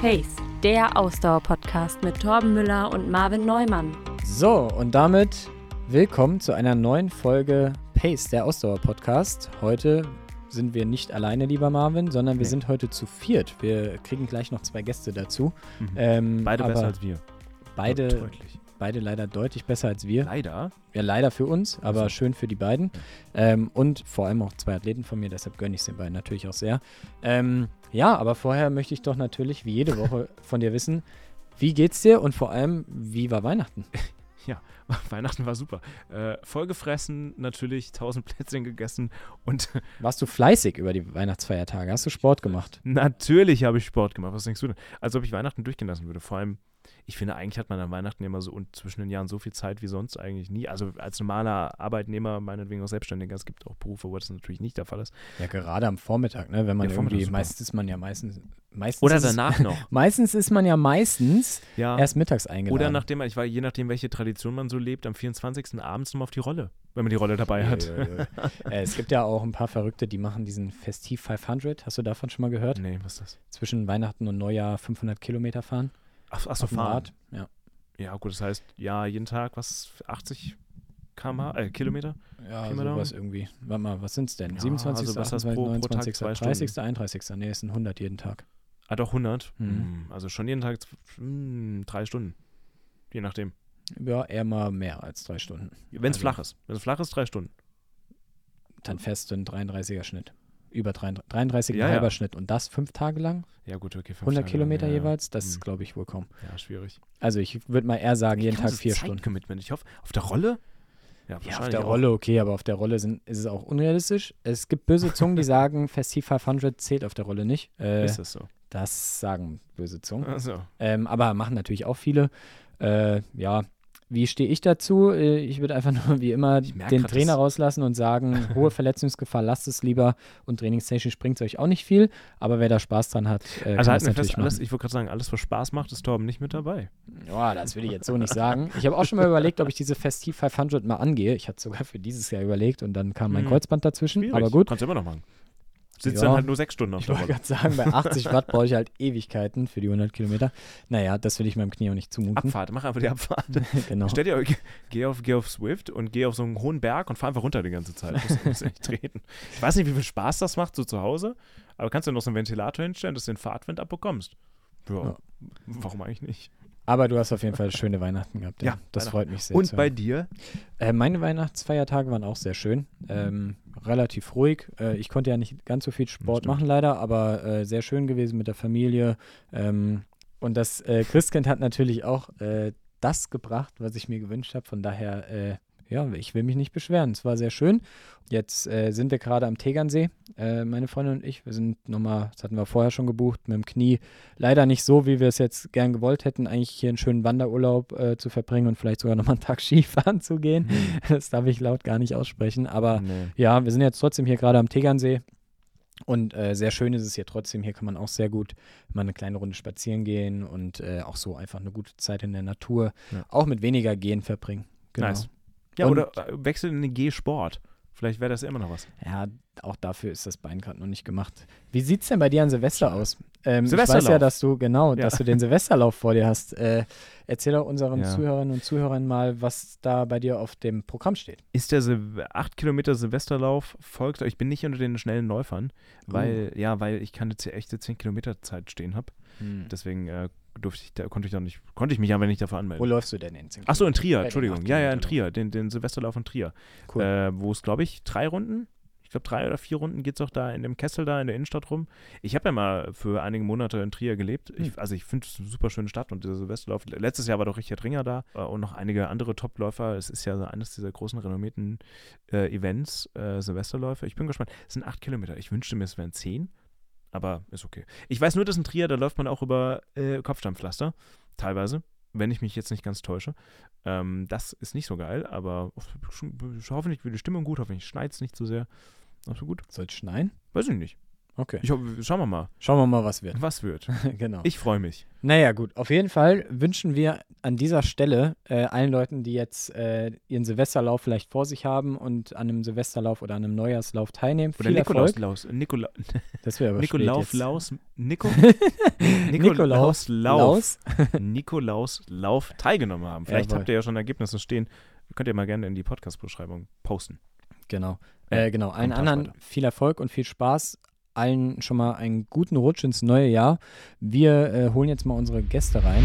Pace, der Ausdauer-Podcast mit Torben Müller und Marvin Neumann. So, und damit willkommen zu einer neuen Folge Pace, der Ausdauer-Podcast. Heute sind wir nicht alleine, lieber Marvin, sondern wir Nee. sind heute zu viert. Wir kriegen gleich noch zwei Gäste dazu. Mhm. Ähm, Beide besser als wir. beide, Deutlich. Beide leider deutlich besser als wir. Leider. Ja, leider für uns, aber so. schön für die beiden. Ähm, und vor allem auch zwei Athleten von mir, deshalb gönne ich es den beiden natürlich auch sehr. Ähm, ja, aber vorher möchte ich doch natürlich, wie jede Woche, von dir wissen, wie geht's dir und vor allem, wie war Weihnachten? Weihnachten war super. Äh, vollgefressen, natürlich, tausend Plätzchen gegessen und Warst du fleißig über die Weihnachtsfeiertage? Hast du Sport gemacht? natürlich habe ich Sport gemacht. Was denkst du denn? Als ob ich Weihnachten durchgehen lassen würde. Vor allem, ich finde, eigentlich hat man an Weihnachten immer so und zwischen den Jahren so viel Zeit wie sonst eigentlich nie. Also als normaler Arbeitnehmer, meinetwegen auch Selbstständiger, es gibt auch Berufe, wo das natürlich nicht der Fall ist. Ja, gerade am Vormittag, ne? Wenn man Ja, irgendwie, meistens ist man ja meistens, meistens Oder ist danach noch. Meistens ist man ja meistens Ja. erst mittags eingeladen. Oder nachdem, ich war, je nachdem, welche Tradition man so lebt, am 24. abends nochmal auf die Rolle, wenn man die Rolle dabei hat. Ja, ja, ja. äh, es gibt ja auch ein paar Verrückte, die machen diesen Festiv 500. Hast du davon schon mal gehört? Nee, was ist das? Zwischen Weihnachten und Neujahr 500 Kilometer fahren. Ach, ach so, fahren. Ja. Ja, gut, das heißt, ja, jeden Tag, was, 80 km/h, äh, Kilometer? Ja, mal sowas irgendwie. Warte mal, was sind's denn? Ja, 27., also was hast du 28., pro- pro Tag 29., zwei 30., 31. Nee, es sind 100 jeden Tag. Ah, doch, 100. Mhm. Hm, Also schon jeden Tag zw- hm, drei Stunden. Je nachdem. Ja, eher mal mehr als drei Stunden. Wenn es Also- flach ist. Wenn es flach ist, drei Stunden. Dann fest ein 33er Schnitt. Über 33, 33 Ja, halber ja. Schnitt. Und das fünf Tage lang? Ja, gut, okay. fünf 100 Tage Kilometer lang, ja, jeweils? Das Hm. ist, glaube ich, wohl kaum. Ja, schwierig. Also ich würde mal eher sagen, jeden Tag vier Stunden. Zeitcommitment. Ich hoffe, auf der Rolle? Ja, auf der auch. Rolle okay, aber auf der Rolle sind, ist es auch unrealistisch. Es gibt böse Zungen, die sagen, Festiv 500 zählt auf der Rolle nicht. Äh, Ist das so? das sagen böse Zungen. Also, Ähm, aber machen natürlich auch viele. Äh, ja, wie stehe ich dazu? Äh, ich würde einfach nur wie immer den Trainer rauslassen und sagen, hohe Verletzungsgefahr, lasst es lieber und trainingstechnisch bringt es euch auch nicht viel. Aber wer da Spaß dran hat, äh, also wir natürlich fest, alles, ich wollte gerade sagen, alles, was Spaß macht, ist Torben nicht mit dabei. Ja, das will ich jetzt so nicht sagen. Ich habe auch schon mal überlegt, ob ich diese Festiv 500 mal angehe. Ich hatte sogar für dieses Jahr überlegt und dann kam mein Hm. Kreuzband dazwischen. Schwierig. Aber gut. Kannst du immer noch machen. Sitzt Ja. dann halt nur sechs Stunden auf Ich der wollte Rolle. gerade sagen, bei 80 Watt brauche ich halt Ewigkeiten für die 100 Kilometer. Naja, das will ich meinem Knie auch nicht zumuten. Abfahrt, mach einfach die Abfahrt. genau. Stell dir, geh- auf, geh auf Swift und geh auf so einen hohen Berg und fahr einfach runter die ganze Zeit. Du musst nicht treten. Ich weiß nicht, wie viel Spaß das macht so zu Hause, aber kannst du noch so einen Ventilator hinstellen, dass du den Fahrtwind abbekommst. Ja, Ja. warum eigentlich nicht? Aber du hast auf jeden Fall schöne Weihnachten gehabt. Ja, Ja, das freut mich sehr. Und bei dir? äh, meine Weihnachtsfeiertage waren auch sehr schön. Ähm, relativ ruhig. Äh, ich konnte ja nicht ganz so viel Sport machen, leider, aber äh, sehr schön gewesen mit der Familie. Ähm, und das äh, Christkind hat natürlich auch äh, das gebracht, was ich mir gewünscht habe. Von daher, äh, ja, ich will mich nicht beschweren. Es war sehr schön. Jetzt äh, sind wir gerade am Tegernsee, äh, meine Freundin und ich. Wir sind nochmal, das hatten wir vorher schon gebucht, mit dem Knie. Leider nicht so, wie wir es jetzt gern gewollt hätten, eigentlich hier einen schönen Wanderurlaub äh, zu verbringen und vielleicht sogar nochmal einen Tag Skifahren zu gehen. Das darf ich laut gar nicht aussprechen. Aber Nee. ja, wir sind jetzt trotzdem hier gerade am Tegernsee. Und äh, sehr schön ist es hier trotzdem. Hier kann man auch sehr gut mal eine kleine Runde spazieren gehen und äh, auch so einfach eine gute Zeit in der Natur, Ja. auch mit weniger Gehen verbringen. Genau. Nice. Ja, Und- oder äh, wechsel in den G-Sport. Vielleicht wäre das immer noch was. Ja, auch dafür ist das Bein gerade noch nicht gemacht. Wie sieht es denn bei dir an Silvester aus? Ähm, ich weiß ja, Silvesterlauf. dass du, genau, Ja. dass du den Silvesterlauf vor dir hast. Äh, erzähl doch unseren Ja. Zuhörerinnen und Zuhörern mal, was da bei dir auf dem Programm steht. Ist der Sil 8 Kilometer Silvesterlauf folgt, ich bin nicht unter den schnellen Läufern, weil, ja, weil ich keine echte 10 Kilometer Zeit stehen habe. Deswegen äh, durfte ich, da, konnte ich da nicht, konnte ich mich aber nicht dafür Wo anmelden. läufst du denn in 10 Ach so, in Trier, Bei Entschuldigung. Ja, ja, in Trier, den, den Silvesterlauf in Trier. Cool. Äh, wo es, glaube ich, drei Runden, ich glaube drei oder vier Runden geht es auch da in dem Kessel da in der Innenstadt rum. Ich habe ja mal für einige Monate in Trier gelebt. Ich, Hm. also ich finde es eine super schöne Stadt und dieser Silvesterlauf. Letztes Jahr war doch Richard Ringer da äh, und noch einige andere Topläufer. Es ist ja so eines dieser großen renommierten äh, Events, äh, Silvesterläufe. Ich bin gespannt. Es sind acht Kilometer. Ich wünschte mir, es wären zehn. Aber ist okay. Ich weiß nur, dass in Trier, da läuft man auch über äh, Kopfsteinpflaster. Teilweise. Wenn ich mich jetzt nicht ganz täusche. Ähm, das ist nicht so geil, aber hoffentlich wird die Stimmung gut, hoffentlich schneit es nicht so sehr. Gut. Soll es schneien? Weiß ich nicht. Okay. Ich, hoffe, schauen wir mal, Schauen wir mal, was wird. was wird. genau. Ich freue mich. Naja, gut. Auf jeden Fall wünschen wir an dieser Stelle äh, allen Leuten, die jetzt äh, ihren Silvesterlauf vielleicht vor sich haben und an einem Silvesterlauf oder an einem Neujahrslauf teilnehmen. Oder Viel Nikolaus, Erfolg. Laus, Nikola, Das wäre aber Nikolaus. Laus, Nico, Nikolaus, Lauf, Nikolaus Lauf teilgenommen haben. Vielleicht Jawohl. habt ihr ja schon Ergebnisse stehen. Könnt ihr mal gerne in die Podcast-Beschreibung posten. Genau. Ja, Äh, genau. Allen anderen weiter. viel Erfolg und viel Spaß. Allen schon mal einen guten Rutsch ins neue Jahr. Wir äh, holen jetzt mal unsere Gäste rein.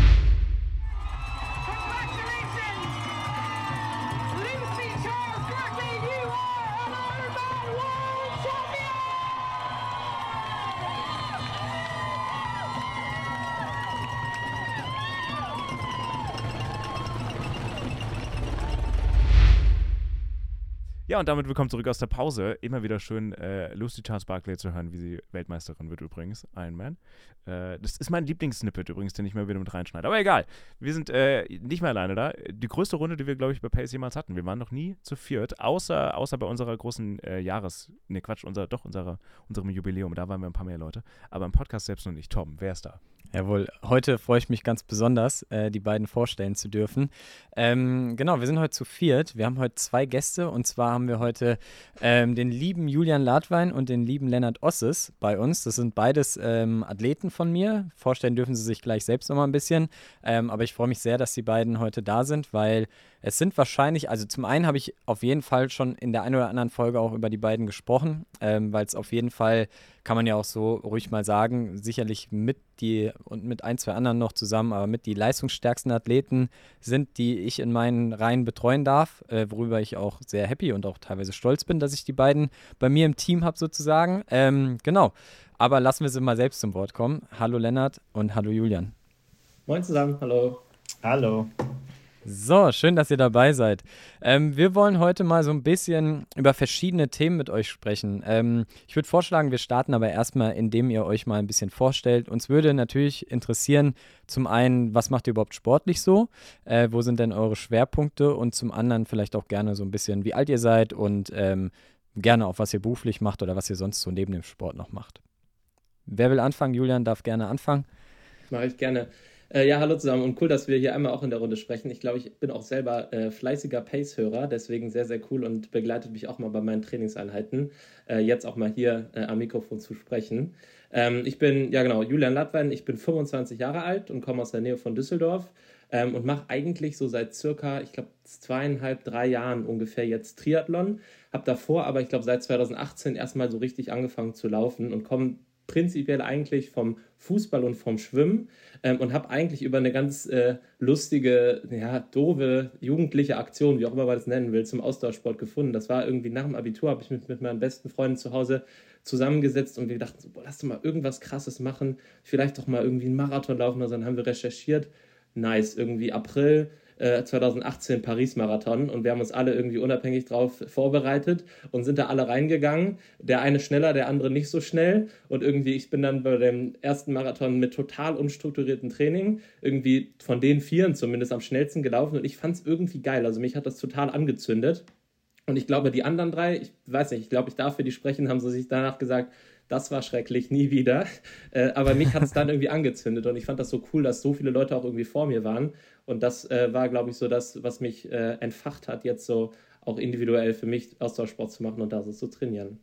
Ja, und damit willkommen zurück aus der Pause. Immer wieder schön, äh, Lucy Charles Barclay zu hören, wie sie Weltmeisterin wird übrigens, Ironman. Äh, das ist mein Lieblingssnippet übrigens, den ich mal wieder mit reinschneide. Aber egal, wir sind äh, nicht mehr alleine da. Die größte Runde, die wir, glaube ich, bei Pace jemals hatten. Wir waren noch nie zu viert, außer, außer bei unserer großen äh, Jahres... Ne, Quatsch, unser, doch, unserer, unserem Jubiläum. Da waren wir ein paar mehr Leute. Aber im Podcast selbst noch nicht. Tom, wer ist da? Jawohl, heute freue ich mich ganz besonders, äh, die beiden vorstellen zu dürfen. Ähm, genau, wir sind heute zu viert. Wir haben heute zwei Gäste und zwar haben wir heute ähm, den lieben Julian Ladwein und den lieben Lennart Osses bei uns. Das sind beides ähm, Athleten von mir. Vorstellen dürfen sie sich gleich selbst noch mal ein bisschen. Ähm, aber ich freue mich sehr, dass die beiden heute da sind, weil es sind wahrscheinlich, also zum einen habe ich auf jeden Fall schon in der einen oder anderen Folge auch über die beiden gesprochen, ähm, weil es auf jeden Fall, kann man ja auch so ruhig mal sagen, sicherlich mit die und mit ein, zwei anderen noch zusammen, aber mit die leistungsstärksten Athleten sind, die ich in meinen Reihen betreuen darf, äh, worüber ich auch sehr happy und auch teilweise stolz bin, dass ich die beiden bei mir im Team habe sozusagen. Ähm, genau, aber lassen wir sie mal selbst zum Wort kommen. Hallo Lennart und hallo Julian. Moin zusammen, hallo. Hallo. So, schön, dass ihr dabei seid. Ähm, wir wollen heute mal so ein bisschen über verschiedene Themen mit euch sprechen. Ähm, ich würde vorschlagen, wir starten aber erstmal, indem ihr euch mal ein bisschen vorstellt. Uns würde natürlich interessieren, zum einen, was macht ihr überhaupt sportlich so? Äh, wo sind denn eure Schwerpunkte? Und zum anderen vielleicht auch gerne so ein bisschen, wie alt ihr seid und ähm, gerne auch, was ihr beruflich macht oder was ihr sonst so neben dem Sport noch macht. Wer will anfangen? Julian darf gerne anfangen. Mache ich gerne. Äh, ja, hallo zusammen und cool, dass wir hier einmal auch in der Runde sprechen. Ich glaube, ich bin auch selber äh, fleißiger Pace-Hörer, deswegen sehr, sehr cool und begleitet mich auch mal bei meinen Trainingseinheiten, äh, jetzt auch mal hier äh, am Mikrofon zu sprechen. Ähm, ich bin, ja genau, Julian Latwein, ich bin 25 Jahre alt und komme aus der Nähe von Düsseldorf ähm, und mache eigentlich so seit circa, ich glaube, zweieinhalb, drei Jahren ungefähr jetzt Triathlon. Habe davor aber, ich glaube, seit 2018 erstmal so richtig angefangen zu laufen und komme prinzipiell eigentlich vom Fußball und vom Schwimmen ähm, und habe eigentlich über eine ganz äh, lustige, ja, doofe, jugendliche Aktion, wie auch immer man das nennen will, zum Ausdauersport gefunden. Das war irgendwie nach dem Abitur, habe ich mich mit meinen besten Freunden zu Hause zusammengesetzt und wir dachten so, boah, lass doch mal irgendwas Krasses machen, vielleicht doch mal irgendwie einen Marathon laufen. Also dann haben wir recherchiert, nice, irgendwie April äh, 2018 Paris-Marathon und wir haben uns alle irgendwie unabhängig drauf vorbereitet und sind da alle reingegangen. Der eine schneller, der andere nicht so schnell und irgendwie, ich bin dann bei dem ersten Marathon mit total unstrukturiertem Training irgendwie von den Vieren zumindest am schnellsten gelaufen und ich fand es irgendwie geil. Also mich hat das total angezündet. Und ich glaube, die anderen drei, ich weiß nicht, ich glaube, ich darf für die sprechen, haben sie sich danach gesagt, das war schrecklich, nie wieder. Äh, aber mich hat es dann irgendwie angezündet und ich fand das so cool, dass so viele Leute auch irgendwie vor mir waren. Und das äh, war, glaube ich, so das, was mich äh, entfacht hat, jetzt so auch individuell für mich Austauschsport zu machen und da so zu trainieren.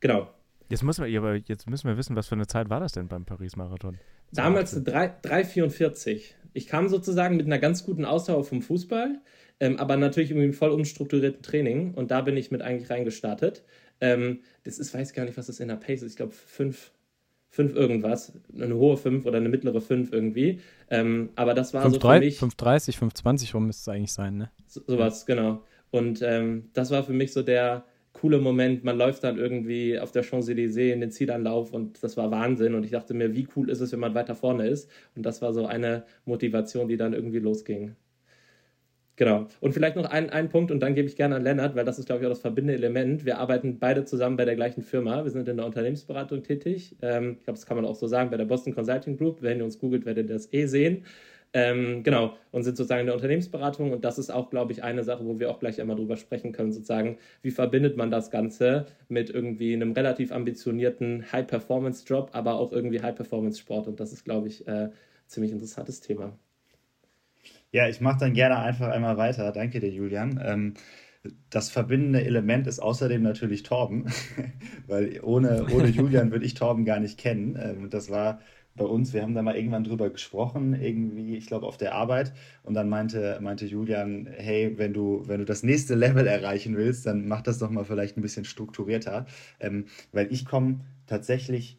Genau. Jetzt müssen wir, aber jetzt müssen wir wissen, was für eine Zeit war das denn beim Paris-Marathon? Damals 3 3,44. Ich kam sozusagen mit einer ganz guten Ausdauer vom Fußball, ähm, aber natürlich irgendwie voll unstrukturierten Training und da bin ich mit eigentlich reingestartet. Ähm, das ist, weiß gar nicht, was das in der Pace ist. Ich glaube, fünf, fünf irgendwas. Eine hohe fünf oder eine mittlere fünf irgendwie. Ähm, aber das war so für 5,3 mich. 5,30, 5,20 rum müsste es eigentlich sein, ne? So, sowas, genau. Und ähm, das war für mich so der coole Moment. Man läuft dann irgendwie auf der Champs-Élysées in den Zielanlauf und das war Wahnsinn. Und ich dachte mir, wie cool ist es, wenn man weiter vorne ist? Und das war so eine Motivation, die dann irgendwie losging. Genau. Und vielleicht noch ein, ein Punkt und dann gebe ich gerne an Lennart, weil das ist, glaube ich, auch das verbindende Element. Wir arbeiten beide zusammen bei der gleichen Firma. Wir sind in der Unternehmensberatung tätig. Ähm, ich glaube, das kann man auch so sagen, bei der Boston Consulting Group. Wenn ihr uns googelt, werdet ihr das eh sehen. Ähm, genau, und sind sozusagen in der Unternehmensberatung. Und das ist auch, glaube ich, eine Sache, wo wir auch gleich einmal drüber sprechen können, sozusagen, wie verbindet man das Ganze mit irgendwie einem relativ ambitionierten High-Performance-Job, aber auch irgendwie High-Performance-Sport. Und das ist, glaube ich, äh, ziemlich interessantes Thema. Ja, ich mache dann gerne einfach einmal weiter. Danke dir, Julian. Ähm, das verbindende Element ist außerdem natürlich Torben, weil ohne, ohne Julian würde ich Torben gar nicht kennen. Ähm, das war bei uns, wir haben da mal irgendwann drüber gesprochen, irgendwie, ich glaube, auf der Arbeit. Und dann meinte, meinte Julian, hey, wenn du, wenn du das nächste Level erreichen willst, dann mach das doch mal vielleicht ein bisschen strukturierter. Ähm, weil ich komme tatsächlich,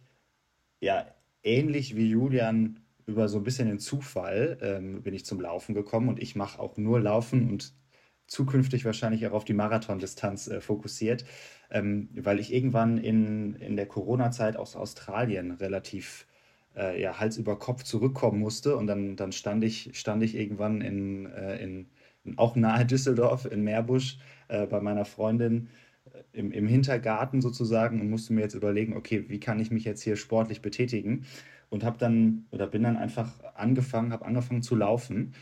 ja, ähnlich wie Julian über so ein bisschen den Zufall ähm, bin ich zum Laufen gekommen und ich mache auch nur Laufen und zukünftig wahrscheinlich auch auf die Marathondistanz äh, fokussiert, ähm, weil ich irgendwann in, in der Corona-Zeit aus Australien relativ äh, ja, Hals über Kopf zurückkommen musste. Und dann, dann stand, ich, stand ich irgendwann in, äh, in, in auch nahe Düsseldorf in Meerbusch äh, bei meiner Freundin äh, im, im Hintergarten sozusagen und musste mir jetzt überlegen, okay, wie kann ich mich jetzt hier sportlich betätigen? Und habe dann oder bin dann einfach angefangen, habe angefangen zu laufen.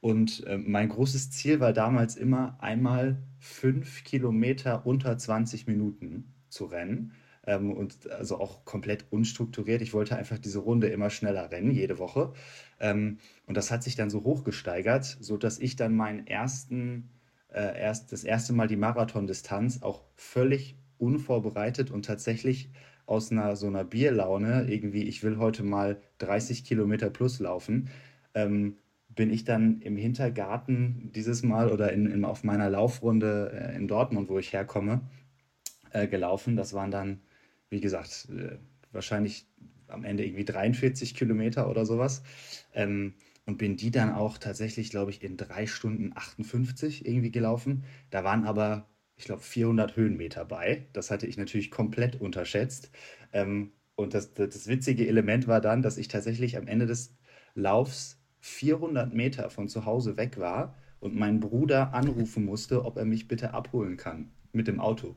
Und äh, mein großes Ziel war damals immer einmal fünf Kilometer unter 20 Minuten zu rennen ähm, und also auch komplett unstrukturiert. Ich wollte einfach diese Runde immer schneller rennen, jede Woche. Ähm, und das hat sich dann so hochgesteigert, sodass ich dann meinen ersten, äh, erst, das erste Mal die Marathondistanz auch völlig unvorbereitet und tatsächlich aus einer so einer Bierlaune, irgendwie, ich will heute mal 30 Kilometer plus laufen, ähm, bin ich dann im Hintergarten dieses Mal oder in, in auf meiner Laufrunde äh, in Dortmund, wo ich herkomme, äh, gelaufen. Das waren dann wie gesagt, äh, wahrscheinlich am Ende irgendwie 43 Kilometer oder sowas. Ähm, und bin die dann auch tatsächlich, glaube ich, in drei Stunden 58 irgendwie gelaufen. Da waren aber, ich glaube, 400 Höhenmeter bei. Das hatte ich natürlich komplett unterschätzt. Ähm, und das, das witzige Element war dann, dass ich tatsächlich am Ende des Laufs 400 Meter von zu Hause weg war und meinen Bruder anrufen musste, ob er mich bitte abholen kann mit dem Auto.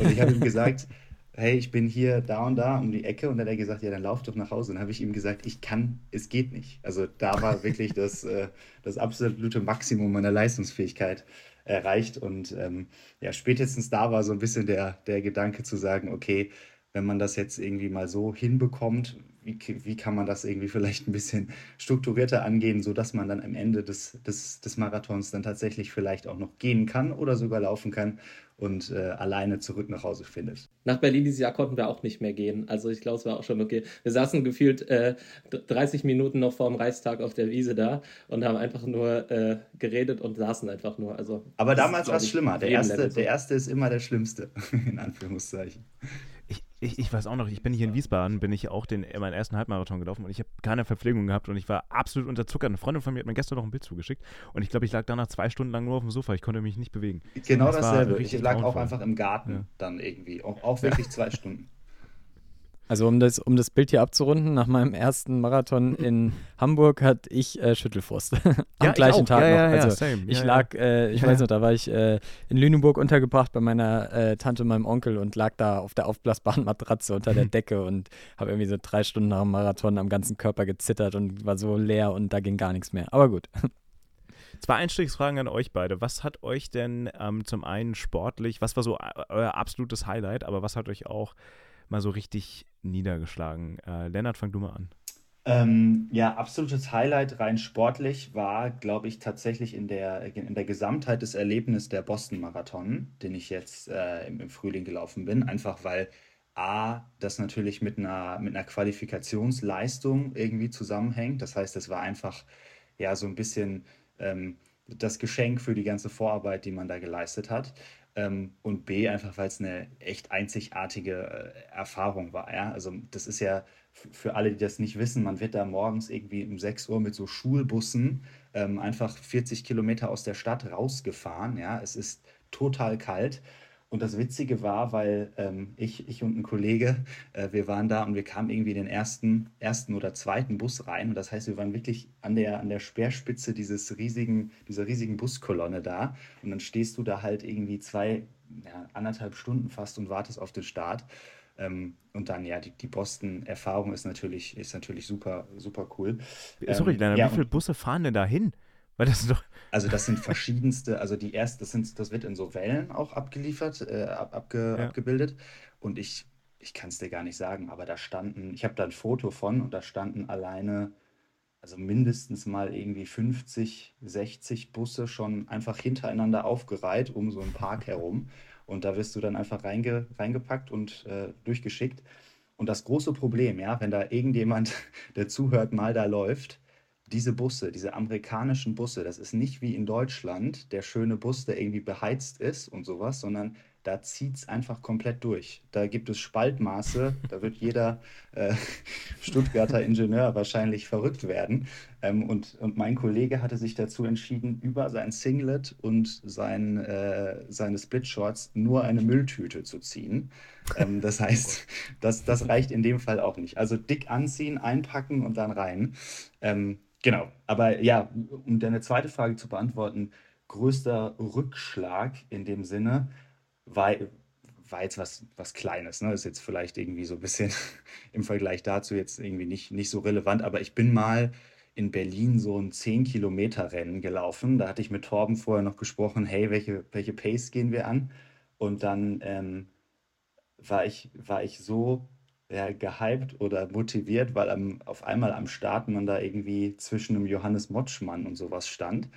Und ich habe ihm gesagt, hey, ich bin hier da und da um die Ecke und dann hat er gesagt, ja, dann lauf doch nach Hause. Und dann habe ich ihm gesagt, ich kann, es geht nicht. Also da war wirklich das, äh, das absolute Maximum meiner Leistungsfähigkeit erreicht. Und ähm, ja, spätestens da war so ein bisschen der, der Gedanke zu sagen, okay, wenn man das jetzt irgendwie mal so hinbekommt, wie, wie kann man das irgendwie vielleicht ein bisschen strukturierter angehen, sodass man dann am Ende des, des, des Marathons dann tatsächlich vielleicht auch noch gehen kann oder sogar laufen kann und äh, alleine zurück nach Hause findet. Nach Berlin dieses Jahr konnten wir auch nicht mehr gehen. Also ich glaube, es war auch schon okay. Wir saßen gefühlt äh, 30 Minuten noch vor dem Reichstag auf der Wiese da und haben einfach nur äh, geredet und saßen einfach nur. Also, Aber damals war es schlimmer. Der erste, der erste ist immer der Schlimmste, in Anführungszeichen. Ich, ich, weiß auch noch, ich bin hier in Wiesbaden, bin ich auch den, meinen ersten Halbmarathon gelaufen und ich habe keine Verpflegung gehabt und ich war absolut unterzuckert. Eine Freundin von mir hat mir gestern noch ein Bild zugeschickt und ich glaube, ich lag danach zwei Stunden lang nur auf dem Sofa. Ich konnte mich nicht bewegen. Genau dasselbe. Ich lag auch einfach im Garten ja. dann irgendwie. Auch, auch wirklich zwei Stunden. Also um das, um das Bild hier abzurunden, nach meinem ersten Marathon in Hamburg hatte ich äh, Schüttelfrost. Am ja, gleichen Tag ja, noch. also ich lag, äh, ich weiß noch, da war ich äh, in Lüneburg untergebracht bei meiner äh, Tante und meinem Onkel und lag da auf der aufblasbaren Matratze unter der Decke und habe irgendwie so drei Stunden nach dem Marathon am ganzen Körper gezittert und war so leer und da ging gar nichts mehr. Aber gut. Zwei Einstiegsfragen an euch beide. Was hat euch denn ähm, zum einen sportlich, was war so äh, euer absolutes Highlight, aber was hat euch auch mal so richtig niedergeschlagen? Äh, Lennart, fang du mal an. Ähm, ja, absolutes Highlight rein sportlich war, glaube ich, tatsächlich in der, in der Gesamtheit des Erlebnisses der Boston-Marathon, den ich jetzt äh, im, im, Frühling gelaufen bin. Einfach weil A, das natürlich mit einer, mit einer Qualifikationsleistung irgendwie zusammenhängt. Das heißt, es war einfach ja so ein bisschen ähm, das Geschenk für die ganze Vorarbeit, die man da geleistet hat. Ähm, und B, einfach weil es eine echt einzigartige äh, Erfahrung war. Ja? Also das ist ja für alle, die das nicht wissen, man wird da morgens irgendwie um 6 Uhr mit so Schulbussen ähm, einfach 40 Kilometer aus der Stadt rausgefahren. Ja? Es ist total kalt und das Witzige war, weil ähm, ich, ich und ein Kollege, äh, wir waren da und wir kamen irgendwie in den ersten, ersten oder zweiten Bus rein. Und das heißt, wir waren wirklich an der, an der Speerspitze dieses riesigen, dieser riesigen Buskolonne da. Und dann stehst du da halt irgendwie zwei, ja, anderthalb Stunden fast und wartest auf den Start. Ähm, und dann, ja, die, die Boston-Erfahrung ist natürlich, ist natürlich super, super cool. Sorry, Ähm, Lennart, ja, wie viele Busse fahren denn da hin? Weil das doch. Also das sind verschiedenste, also die erste, das sind, das wird in so Wellen auch abgeliefert, äh, ab, abge, Ja. abgebildet. Und ich, ich kann es dir gar nicht sagen, aber da standen, ich habe da ein Foto von und da standen alleine, also mindestens mal irgendwie 50, 60 Busse schon einfach hintereinander aufgereiht um so einen Park herum. Und da wirst du dann einfach reinge, reingepackt und äh, durchgeschickt. Und das große Problem, ja, wenn da irgendjemand, der zuhört, mal da läuft, diese Busse, diese amerikanischen Busse, das ist nicht wie in Deutschland der schöne Bus, der irgendwie beheizt ist und sowas, sondern da zieht es einfach komplett durch. Da gibt es Spaltmaße, da wird jeder äh, Stuttgarter Ingenieur wahrscheinlich verrückt werden. Ähm, und, und mein Kollege hatte sich dazu entschieden, über sein Singlet und sein, äh, seine Splitshorts nur eine Mülltüte zu ziehen. Ähm, das heißt, das, das reicht in dem Fall auch nicht. Also dick anziehen, einpacken und dann rein. Ähm, genau. Aber ja, um deine zweite Frage zu beantworten, größter Rückschlag in dem Sinne war, war jetzt was, was Kleines. Ne? Ist jetzt vielleicht irgendwie so ein bisschen im Vergleich dazu jetzt irgendwie nicht, nicht so relevant. Aber ich bin mal in Berlin so ein 10-Kilometer-Rennen gelaufen. Da hatte ich mit Torben vorher noch gesprochen, hey, welche, welche Pace gehen wir an? Und dann ähm, war ich, war ich so ja, gehypt oder motiviert, weil am, auf einmal am Start man da irgendwie zwischen einem Johannes Motschmann und sowas stand.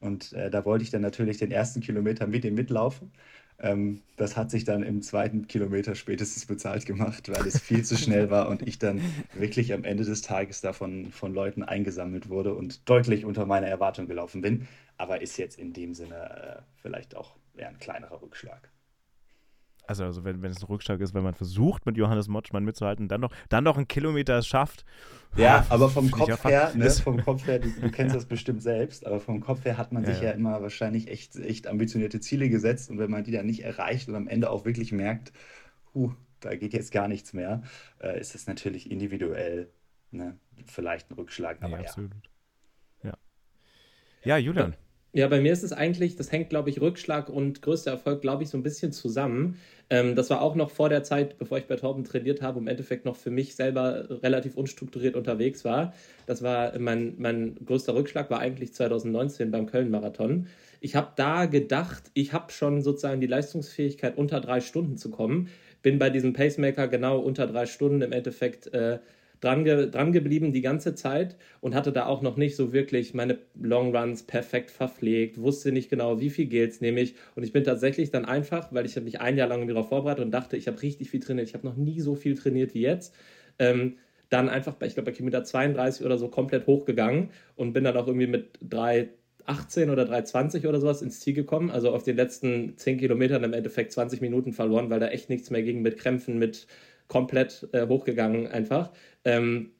Und äh, da wollte ich dann natürlich den ersten Kilometer mit ihm mitlaufen. Ähm, das hat sich dann im zweiten Kilometer spätestens bezahlt gemacht, weil es viel zu schnell war und ich dann wirklich am Ende des Tages davon von Leuten eingesammelt wurde und deutlich unter meiner Erwartung gelaufen bin. Aber ist jetzt in dem Sinne äh, vielleicht auch eher ein kleinerer Rückschlag. Also, also wenn, wenn es ein Rückschlag ist, wenn man versucht, mit Johannes Motschmann mitzuhalten, dann noch, dann noch einen Kilometer es schafft. Ja, aber vom Kopf her, ne, vom Kopf her, du, du kennst das bestimmt selbst, aber vom Kopf her hat man Ja, sich ja ja. immer wahrscheinlich echt, echt ambitionierte Ziele gesetzt und wenn man die dann nicht erreicht und am Ende auch wirklich merkt, huh, da geht jetzt gar nichts mehr, äh, ist es natürlich individuell ne, vielleicht ein Rückschlag, aber ja, ja. absolut. Ja. Ja, Julian. Ja, bei mir ist es eigentlich, das hängt, glaube ich, Rückschlag und größter Erfolg, glaube ich, so ein bisschen zusammen. Ähm, das war auch noch vor der Zeit, bevor ich bei Torben trainiert habe, im Endeffekt noch für mich selber relativ unstrukturiert unterwegs war. Das war mein, mein größter Rückschlag, war eigentlich 2019 beim Köln-Marathon. Ich habe da gedacht, ich habe schon sozusagen die Leistungsfähigkeit, unter drei Stunden zu kommen. Bin bei diesem Pacemaker genau unter drei Stunden im Endeffekt äh, dran, ge dran geblieben die ganze Zeit und hatte da auch noch nicht so wirklich meine Longruns perfekt verpflegt, wusste nicht genau, wie viel Gels nehme ich. Und ich bin tatsächlich dann einfach, weil ich habe mich ein Jahr lang darauf vorbereitet und dachte, ich habe richtig viel trainiert. Ich habe noch nie so viel trainiert wie jetzt. Ähm, dann einfach bei, ich glaube, bei Kilometer 32 oder so komplett hochgegangen und bin dann auch irgendwie mit 3,18 oder 3,20 oder sowas ins Ziel gekommen. Also auf den letzten 10 Kilometern im Endeffekt 20 Minuten verloren, weil da echt nichts mehr ging mit Krämpfen, mit komplett äh, hochgegangen einfach. Ähm,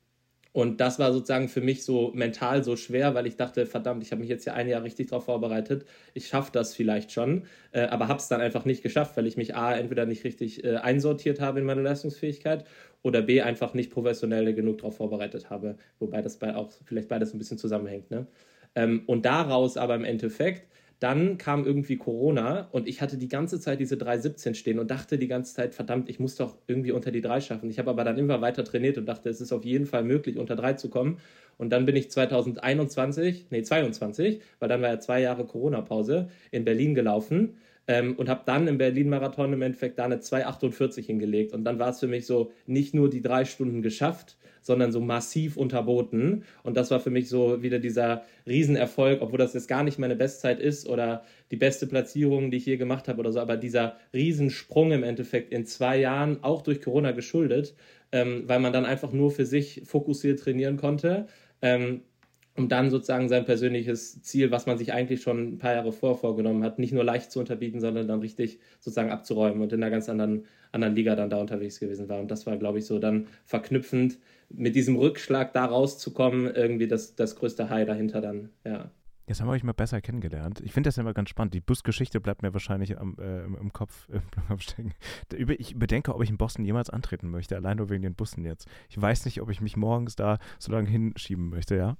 und das war sozusagen für mich so mental so schwer, weil ich dachte, verdammt, ich habe mich jetzt ja ein Jahr richtig darauf vorbereitet. Ich schaffe das vielleicht schon, äh, aber habe es dann einfach nicht geschafft, weil ich mich A, entweder nicht richtig äh, einsortiert habe in meine Leistungsfähigkeit oder B, einfach nicht professionell genug darauf vorbereitet habe. Wobei das bei auch vielleicht beides ein bisschen zusammenhängt. Ne? Ähm, und daraus aber im Endeffekt, dann kam irgendwie Corona und ich hatte die ganze Zeit diese 3,17 stehen und dachte die ganze Zeit, verdammt, ich muss doch irgendwie unter die 3 schaffen. Ich habe aber dann immer weiter trainiert und dachte, es ist auf jeden Fall möglich, unter 3 zu kommen. Und dann bin ich 2021, nee, 22, weil dann war ja zwei Jahre Corona-Pause, in Berlin gelaufen ähm, und habe dann im Berlin-Marathon im Endeffekt da eine 2,48 hingelegt. Und dann war es für mich so, nicht nur die drei Stunden geschafft, sondern so massiv unterboten. Und das war für mich so wieder dieser Riesenerfolg, obwohl das jetzt gar nicht meine Bestzeit ist oder die beste Platzierung, die ich je gemacht habe oder so, aber dieser Riesensprung im Endeffekt in zwei Jahren, auch durch Corona geschuldet, ähm, weil man dann einfach nur für sich fokussiert trainieren konnte. Ähm, um dann sozusagen sein persönliches Ziel, was man sich eigentlich schon ein paar Jahre vor vorgenommen hat, nicht nur leicht zu unterbieten, sondern dann richtig sozusagen abzuräumen und in einer ganz anderen, anderen Liga dann da unterwegs gewesen war. Und das war, glaube ich, so dann verknüpfend mit diesem Rückschlag da rauszukommen, irgendwie das, das größte High dahinter dann, ja. Jetzt haben wir euch mal besser kennengelernt. Ich finde das ja immer ganz spannend. Die Busgeschichte bleibt mir wahrscheinlich am, äh, im, Kopf, Kopf stecken. Ich bedenke, ob ich in Boston jemals antreten möchte, allein nur wegen den Bussen jetzt. Ich weiß nicht, ob ich mich morgens da so lange hinschieben möchte, ja?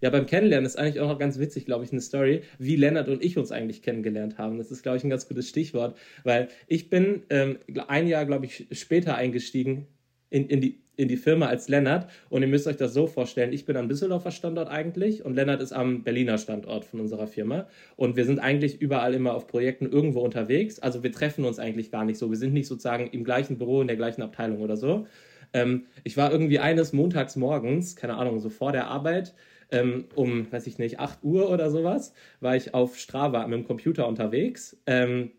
Ja, beim Kennenlernen ist eigentlich auch noch ganz witzig, glaube ich, eine Story, wie Lennart und ich uns eigentlich kennengelernt haben. Das ist, glaube ich, ein ganz gutes Stichwort, weil ich bin ähm, ein Jahr, glaube ich, später eingestiegen in, in, die, in die Firma als Lennart und ihr müsst euch das so vorstellen, ich bin am Düsseldorfer Standort eigentlich und Lennart ist am Berliner Standort von unserer Firma und wir sind eigentlich überall immer auf Projekten irgendwo unterwegs, also wir treffen uns eigentlich gar nicht so, wir sind nicht sozusagen im gleichen Büro, in der gleichen Abteilung oder so. Ähm, ich war irgendwie eines Montags morgens, keine Ahnung, so vor der Arbeit, ähm, um, weiß ich nicht, 8 Uhr oder sowas, war ich auf Strava mit dem Computer unterwegs. Ähm,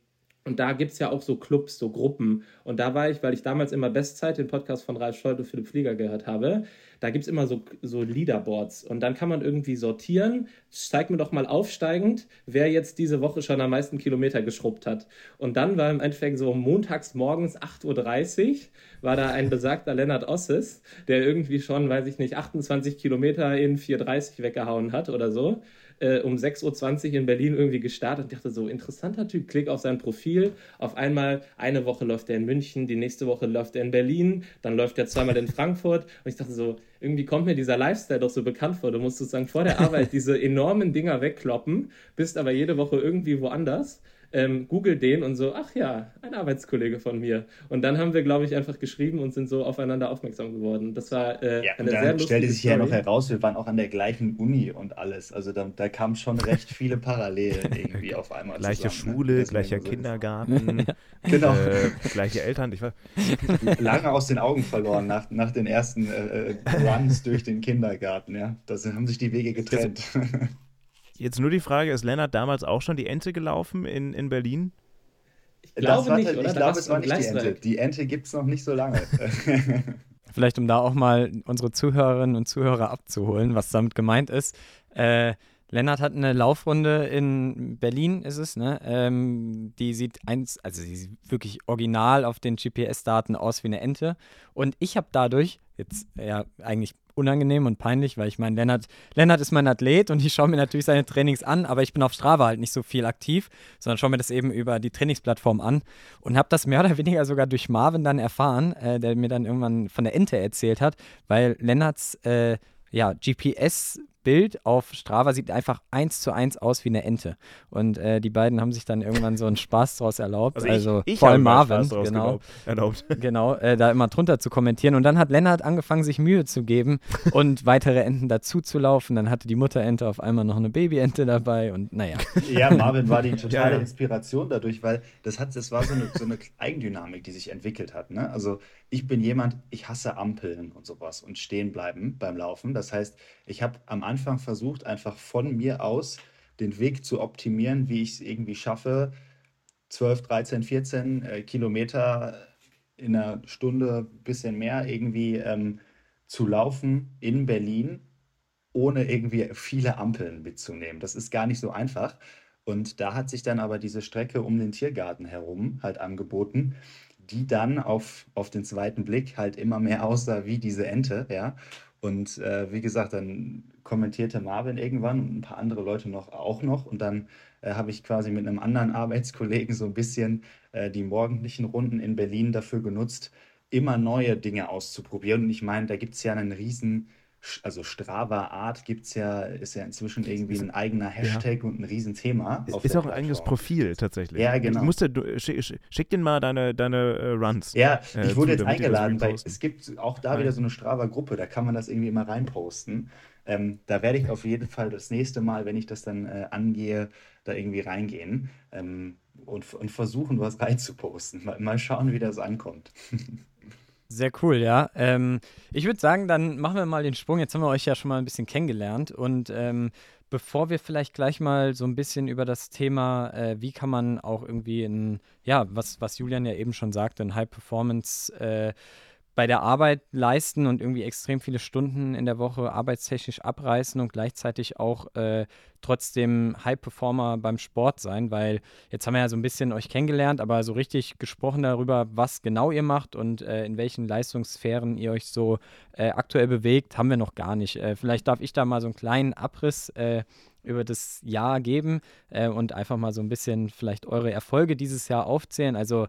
und da gibt es ja auch so Clubs, so Gruppen. Und da war ich, weil ich damals immer Bestzeit, den Podcast von Ralf Scholz und Philipp Flieger gehört habe, da gibt es immer so, so Leaderboards. Und dann kann man irgendwie sortieren, zeig mir doch mal aufsteigend, wer jetzt diese Woche schon am meisten Kilometer geschrubbt hat. Und dann war im Endeffekt so montags morgens 8.30 Uhr, war da ein besagter Lennart Osses, der irgendwie schon, weiß ich nicht, 28 Kilometer in 4.30 weggehauen hat oder so äh, um 6.20 Uhr in Berlin irgendwie gestartet und dachte so, interessanter Typ, klick auf sein Profil. Auf einmal, eine Woche läuft er in München, die nächste Woche läuft er in Berlin, dann läuft er zweimal in Frankfurt. Und ich dachte so, irgendwie kommt mir dieser Lifestyle doch so bekannt vor. Du musst sozusagen vor der Arbeit diese enormen Dinger wegkloppen, bist aber jede Woche irgendwie woanders ähm, google den und so, ach ja, ein Arbeitskollege von mir. Und dann haben wir, glaube ich, einfach geschrieben und sind so aufeinander aufmerksam geworden. Das war äh, ja, eine sehr lustige stellte sich Story. ja noch heraus, wir waren auch an der gleichen Uni und alles. Also da, da kamen schon recht viele Parallelen irgendwie auf einmal Gleiche zusammen, ne? Schule, Deswegen gleicher so- Kindergarten, Genau. äh, gleiche Eltern. Ich weiß, Lange aus den Augen verloren nach, nach den ersten äh, äh, Runs durch den Kindergarten, ja. Da haben sich die Wege getrennt. Jetzt nur die Frage, ist Lennart damals auch schon die Ente gelaufen in, in Berlin? Ich glaube war nicht, oder? Ich Da glaube, es war nicht die Ente. Die Ente gibt es noch nicht so lange. Vielleicht um da auch mal unsere Zuhörerinnen und Zuhörer abzuholen, was damit gemeint ist. Äh, Lennart hat eine Laufrunde in Berlin, ist es, ne? Ähm, die sieht eins, also sie sieht wirklich original auf den GPS-Daten aus wie eine Ente. Und ich habe dadurch, jetzt ja eigentlich unangenehm und peinlich, weil ich meine, Lennart, Lennart ist mein Athlet und ich schaue mir natürlich seine Trainings an, aber ich bin auf Strava halt nicht so viel aktiv, sondern schaue mir das eben über die Trainingsplattform an und habe das mehr oder weniger sogar durch Marvin dann erfahren, äh, der mir dann irgendwann von der Ente erzählt hat, weil Lennarts äh, ja, GPS-Bild auf Strava sieht einfach eins zu eins aus wie eine Ente. Und äh, die beiden haben sich dann irgendwann so einen Spaß draus erlaubt. Also, ich, ich vor habe allem Marvin, genau, erlaubt. genau, äh, da immer drunter zu kommentieren. Und dann hat Lennart angefangen, sich Mühe zu geben und weitere Enten dazu zu laufen. Dann hatte die Mutterente auf einmal noch eine Babyente dabei und naja. Ja, Marvin war die totale ja. Inspiration dadurch, weil das hat, das war so eine, so eine Eigendynamik, die sich entwickelt hat. Ne? Also ich bin jemand, ich hasse Ampeln und sowas und stehen bleiben beim Laufen. Das heißt, ich habe am Anfang versucht, einfach von mir aus den Weg zu optimieren, wie ich es irgendwie schaffe, 12, 13, 14 äh, Kilometer in einer Stunde, bisschen mehr irgendwie ähm, zu laufen in Berlin ohne irgendwie viele Ampeln mitzunehmen. Das ist gar nicht so einfach. Und da hat sich dann aber diese Strecke um den Tiergarten herum halt angeboten, die dann auf, auf den zweiten Blick halt immer mehr aussah wie diese Ente, ja. Und äh, wie gesagt, dann kommentierte Marvin irgendwann und ein paar andere Leute noch auch noch. Und dann äh, habe ich quasi mit einem anderen Arbeitskollegen so ein bisschen äh, die morgendlichen Runden in Berlin dafür genutzt, immer neue Dinge auszuprobieren. Und ich meine, da gibt es ja einen riesen, also Strava Art gibt's ja, ist ja inzwischen irgendwie ein eigener Hashtag und ein Riesenthema. auf Ist der auch ein eigenes. Profil tatsächlich. Ja, genau. Du musst, ja- du, schick, schick- den mal deine, deine äh, Runs. Ja, äh, ich wurde zu, jetzt eingeladen, weil es gibt auch da wieder so eine Strava-Gruppe, da kann man das irgendwie immer reinposten. Ähm, da werde ich auf jeden Fall das nächste Mal, wenn ich das dann äh, angehe, da irgendwie reingehen ähm, und, und versuchen, was reinzuposten. Mal, mal schauen, wie das ankommt. Sehr cool, ja. Ähm, ich würde sagen, dann machen wir mal den Sprung. Jetzt haben wir euch ja schon mal ein bisschen kennengelernt. Und ähm, bevor wir vielleicht gleich mal so ein bisschen über das Thema, äh, wie kann man auch irgendwie in, ja, was, was Julian ja eben schon sagte, in High Performance äh, bei der Arbeit leisten und irgendwie extrem viele Stunden in der Woche arbeitstechnisch abreißen und gleichzeitig auch äh, trotzdem High Performer beim Sport sein, weil jetzt haben wir ja so ein bisschen euch kennengelernt, aber so richtig gesprochen darüber, was genau ihr macht und äh, in welchen Leistungssphären ihr euch so äh, aktuell bewegt, haben wir noch gar nicht. Äh, vielleicht darf ich da mal so einen kleinen Abriss äh, über das Jahr geben äh, und einfach mal so ein bisschen vielleicht eure Erfolge dieses Jahr aufzählen. Also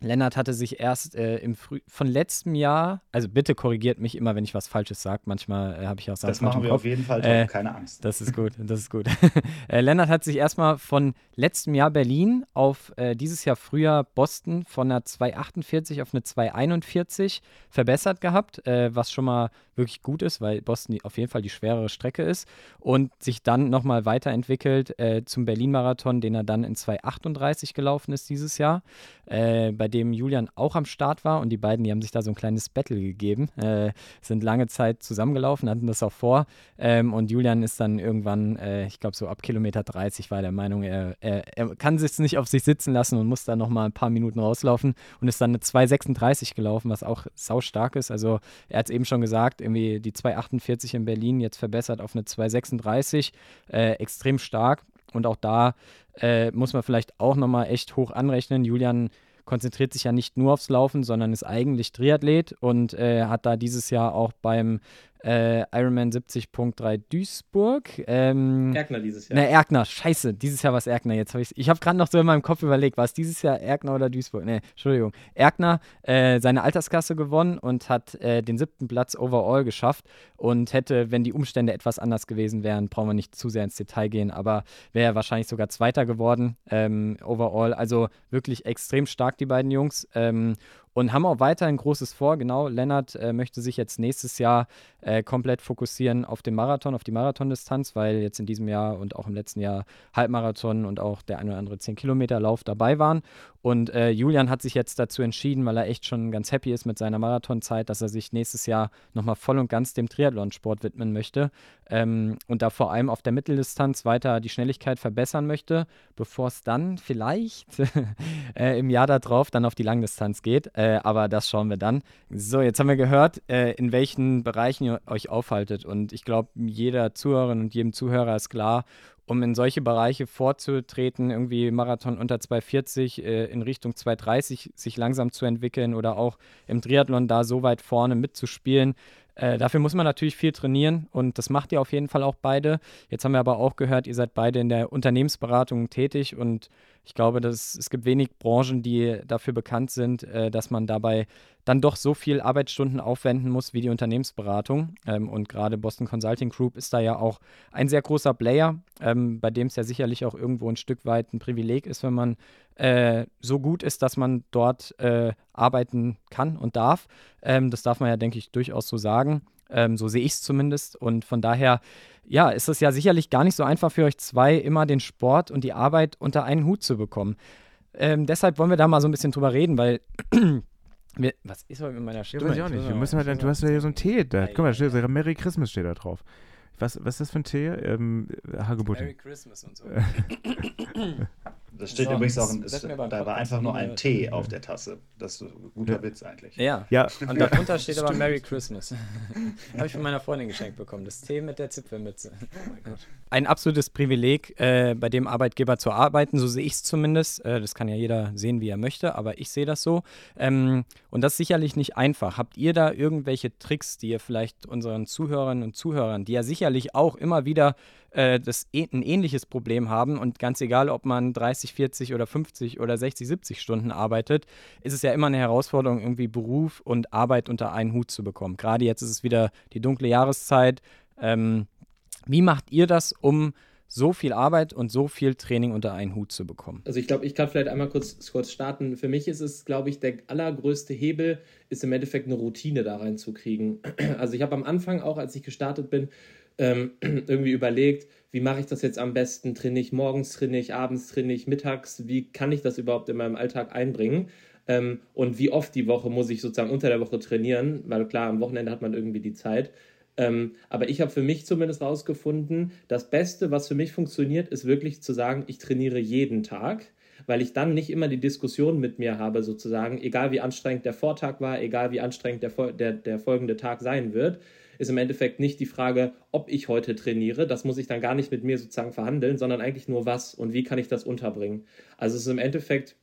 Lennart hatte sich erst äh, im Früh von letztem Jahr, also bitte korrigiert mich immer, wenn ich was Falsches sage. Manchmal äh, habe ich auch Sachen Das machen wir auf jeden Fall, Tom, Äh, keine Angst. Das ist gut, das ist gut. äh, Lennart hat sich erstmal von letztem Jahr Berlin auf äh, dieses Jahr Frühjahr Boston von einer 248 auf eine 241 verbessert gehabt, äh, was schon mal wirklich gut ist, weil Boston auf jeden Fall die schwerere Strecke ist und sich dann nochmal weiterentwickelt zum Berlin-Marathon, den er dann in 238 gelaufen ist dieses Jahr, äh, bei dem Julian auch am Start war und die beiden, die haben sich da so ein kleines Battle gegeben, äh, sind lange Zeit zusammengelaufen, hatten das auch vor ähm, und Julian ist dann irgendwann, äh, ich glaube so ab Kilometer 30 war der Meinung, er, er, er kann es nicht auf sich sitzen lassen und muss dann nochmal ein paar Minuten rauslaufen und ist dann eine 236 gelaufen, was auch sau stark ist, also er hat es eben schon gesagt, irgendwie die 248 in Berlin jetzt verbessert auf eine 236, äh, extrem stark und auch da äh, muss man vielleicht auch nochmal echt hoch anrechnen. Julian konzentriert sich ja nicht nur aufs Laufen, sondern ist eigentlich Triathlet und äh, hat da dieses Jahr auch beim äh, Ironman 70.3 Duisburg. Ähm, Erkner dieses Jahr. Ne, Erkner, scheiße, dieses Jahr war es Erkner. Jetzt habe ich Ich habe gerade noch so in meinem Kopf überlegt, war es dieses Jahr Erkner oder Duisburg? Ne, Entschuldigung. Erkner äh, seine Alterskasse gewonnen und hat äh, den siebten Platz overall geschafft und hätte, wenn die Umstände etwas anders gewesen wären, brauchen wir nicht zu sehr ins Detail gehen, aber wäre wahrscheinlich sogar Zweiter geworden ähm, overall. Also wirklich extrem stark, die beiden Jungs. Ähm, und haben auch weiterhin Großes vor. Genau, Lennart äh, möchte sich jetzt nächstes Jahr äh, komplett fokussieren auf den Marathon, auf die Marathondistanz, weil jetzt in diesem Jahr und auch im letzten Jahr Halbmarathon und auch der ein oder andere 10-Kilometer-Lauf dabei waren. Und äh, Julian hat sich jetzt dazu entschieden, weil er echt schon ganz happy ist mit seiner Marathonzeit, dass er sich nächstes Jahr nochmal voll und ganz dem Triathlonsport widmen möchte ähm, und da vor allem auf der Mitteldistanz weiter die Schnelligkeit verbessern möchte, bevor es dann vielleicht äh, im Jahr darauf dann auf die Langdistanz geht. Äh, aber das schauen wir dann. So, jetzt haben wir gehört, äh, in welchen Bereichen ihr euch aufhaltet. Und ich glaube, jeder Zuhörerin und jedem Zuhörer ist klar, um in solche Bereiche vorzutreten, irgendwie Marathon unter 240 äh, in Richtung 230 sich langsam zu entwickeln oder auch im Triathlon da so weit vorne mitzuspielen. Äh, dafür muss man natürlich viel trainieren und das macht ihr auf jeden Fall auch beide. Jetzt haben wir aber auch gehört, ihr seid beide in der Unternehmensberatung tätig und ich glaube, dass es gibt wenig Branchen, die dafür bekannt sind, äh, dass man dabei dann doch so viel Arbeitsstunden aufwenden muss wie die Unternehmensberatung. Ähm, und gerade Boston Consulting Group ist da ja auch ein sehr großer Player, ähm, bei dem es ja sicherlich auch irgendwo ein Stück weit ein Privileg ist, wenn man äh, so gut ist, dass man dort äh, arbeiten kann und darf. Ähm, das darf man ja, denke ich, durchaus so sagen. Ähm, so sehe ich es zumindest. Und von daher, ja, ist es ja sicherlich gar nicht so einfach für euch zwei, immer den Sport und die Arbeit unter einen Hut zu bekommen. Ähm, deshalb wollen wir da mal so ein bisschen drüber reden, weil. wir, was ist heute mit meiner Stimme? Du, weiß ich auch nicht. Wir müssen mal, du hast ja hier so einen Tee. Da. Guck mal, da steht, Merry Christmas steht da drauf. Was, was ist das für ein Tee? Ähm, Hagebutten. Merry Christmas und so. Das steht So, übrigens auch, wir beim da war einfach nur ein T auf der Tasse. Das ist ein guter Witz eigentlich. Ja. Ja, Und darunter steht aber Merry Christmas. Habe ich von meiner Freundin geschenkt bekommen. Das Tee mit der Zipfelmütze. Ein absolutes Privileg, äh, bei dem Arbeitgeber zu arbeiten, so sehe ich es zumindest. Äh, das kann ja jeder sehen, wie er möchte, aber ich sehe das so. Ähm, und das ist sicherlich nicht einfach. Habt ihr da irgendwelche Tricks, die ihr vielleicht unseren Zuhörerinnen und Zuhörern, die ja sicherlich auch immer wieder äh, das, ein ähnliches Problem haben und ganz egal, ob man 30, 40 oder 50 oder 60, 70 Stunden arbeitet, ist es ja immer eine Herausforderung, irgendwie Beruf und Arbeit unter einen Hut zu bekommen. Gerade jetzt ist es wieder die dunkle Jahreszeit. Ähm, wie macht ihr das, um so viel Arbeit und so viel Training unter einen Hut zu bekommen? Also ich glaube, ich kann vielleicht einmal kurz, kurz starten. Für mich ist es, glaube ich, der allergrößte Hebel, ist im Endeffekt eine Routine da reinzukriegen. Also ich habe am Anfang auch, als ich gestartet bin, ähm, irgendwie überlegt, wie mache ich das jetzt am besten? Trainiere ich morgens, trainiere ich abends, trainiere ich mittags? Wie kann ich das überhaupt in meinem Alltag einbringen? Ähm, und wie oft die Woche muss ich sozusagen unter der Woche trainieren? Weil klar, am Wochenende hat man irgendwie die Zeit. Ähm, aber ich habe für mich zumindest rausgefunden, das Beste, was für mich funktioniert, ist wirklich zu sagen, ich trainiere jeden Tag, weil ich dann nicht immer die Diskussion mit mir habe, sozusagen, egal wie anstrengend der Vortag war, egal wie anstrengend der, der, der folgende Tag sein wird, ist im Endeffekt nicht die Frage, ob ich heute trainiere. Das muss ich dann gar nicht mit mir sozusagen verhandeln, sondern eigentlich nur was und wie kann ich das unterbringen. Also es ist im Endeffekt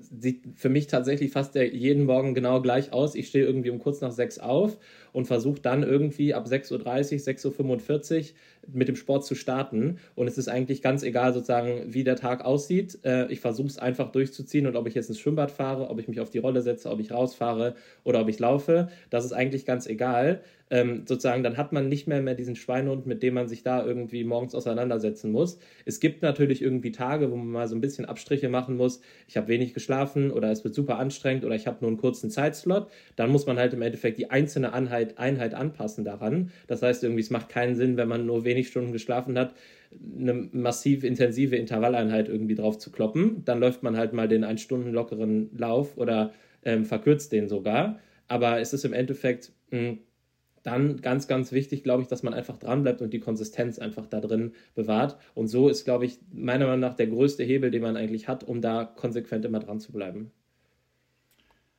sieht für mich tatsächlich fast jeden Morgen genau gleich aus. Ich stehe irgendwie um kurz nach sechs auf und versuche dann irgendwie ab 6.30 Uhr, 6.45 Uhr mit dem Sport zu starten. Und es ist eigentlich ganz egal, sozusagen, wie der Tag aussieht. Äh, ich versuche es einfach durchzuziehen und ob ich jetzt ins Schwimmbad fahre, ob ich mich auf die Rolle setze, ob ich rausfahre oder ob ich laufe, das ist eigentlich ganz egal ähm, sozusagen, dann hat man nicht mehr, mehr diesen Schweinehund, mit dem man sich da irgendwie morgens auseinandersetzen muss. Es gibt natürlich irgendwie Tage, wo man mal so ein bisschen Abstriche machen muss. Ich habe wenig geschlafen oder es wird super anstrengend oder ich habe nur einen kurzen Zeitslot. Dann muss man halt im Endeffekt die einzelne Einheit, Einheit anpassen daran. Das heißt, irgendwie, es macht keinen Sinn, wenn man nur wenig Stunden geschlafen hat, eine massiv intensive Intervalleinheit irgendwie drauf zu kloppen. Dann läuft man halt mal den ein Stunden lockeren Lauf oder ähm, verkürzt den sogar. Aber es ist im Endeffekt mh, hm, dann ganz, ganz wichtig, glaube ich, dass man einfach dranbleibt und die Konsistenz einfach da drin bewahrt. Und so ist, glaube ich, meiner Meinung nach der größte Hebel, den man eigentlich hat, um da konsequent immer dran zu bleiben.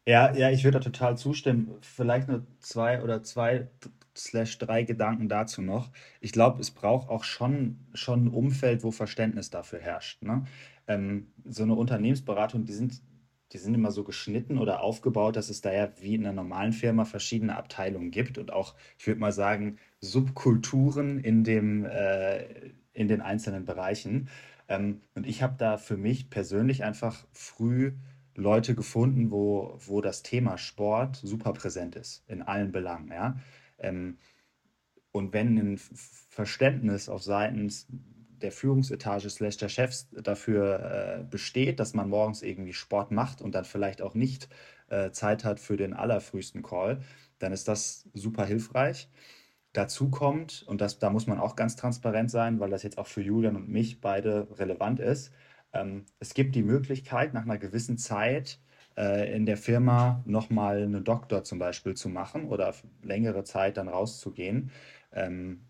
Ja, ja, ich würde da total zustimmen. Vielleicht nur zwei oder zwei slash drei Gedanken dazu noch. Ich glaube, es braucht auch schon, schon ein Umfeld, wo Verständnis dafür herrscht. Ne? Ähm, so eine Unternehmensberatung, die sind die sind immer so geschnitten oder aufgebaut, dass es da ja wie in einer normalen Firma verschiedene Abteilungen gibt und auch, ich würde mal sagen, Subkulturen in, dem, äh, in den einzelnen Bereichen. Ähm, und ich habe da für mich persönlich einfach früh Leute gefunden, wo, wo das Thema Sport super präsent ist, in allen Belangen. Ja? Ähm, und wenn ein Verständnis auf Seiten der Führungsetage slash der Chefs dafür äh, besteht, dass man morgens irgendwie Sport macht und dann vielleicht auch nicht äh, Zeit hat für den allerfrühesten Call, dann ist das super hilfreich. Dazu kommt, und das, da muss man auch ganz transparent sein, weil das jetzt auch für Julian und mich beide relevant ist, ähm, es gibt die Möglichkeit, nach einer gewissen Zeit äh, in der Firma nochmal einen Doktor zum Beispiel zu machen oder längere Zeit dann rauszugehen. Ähm,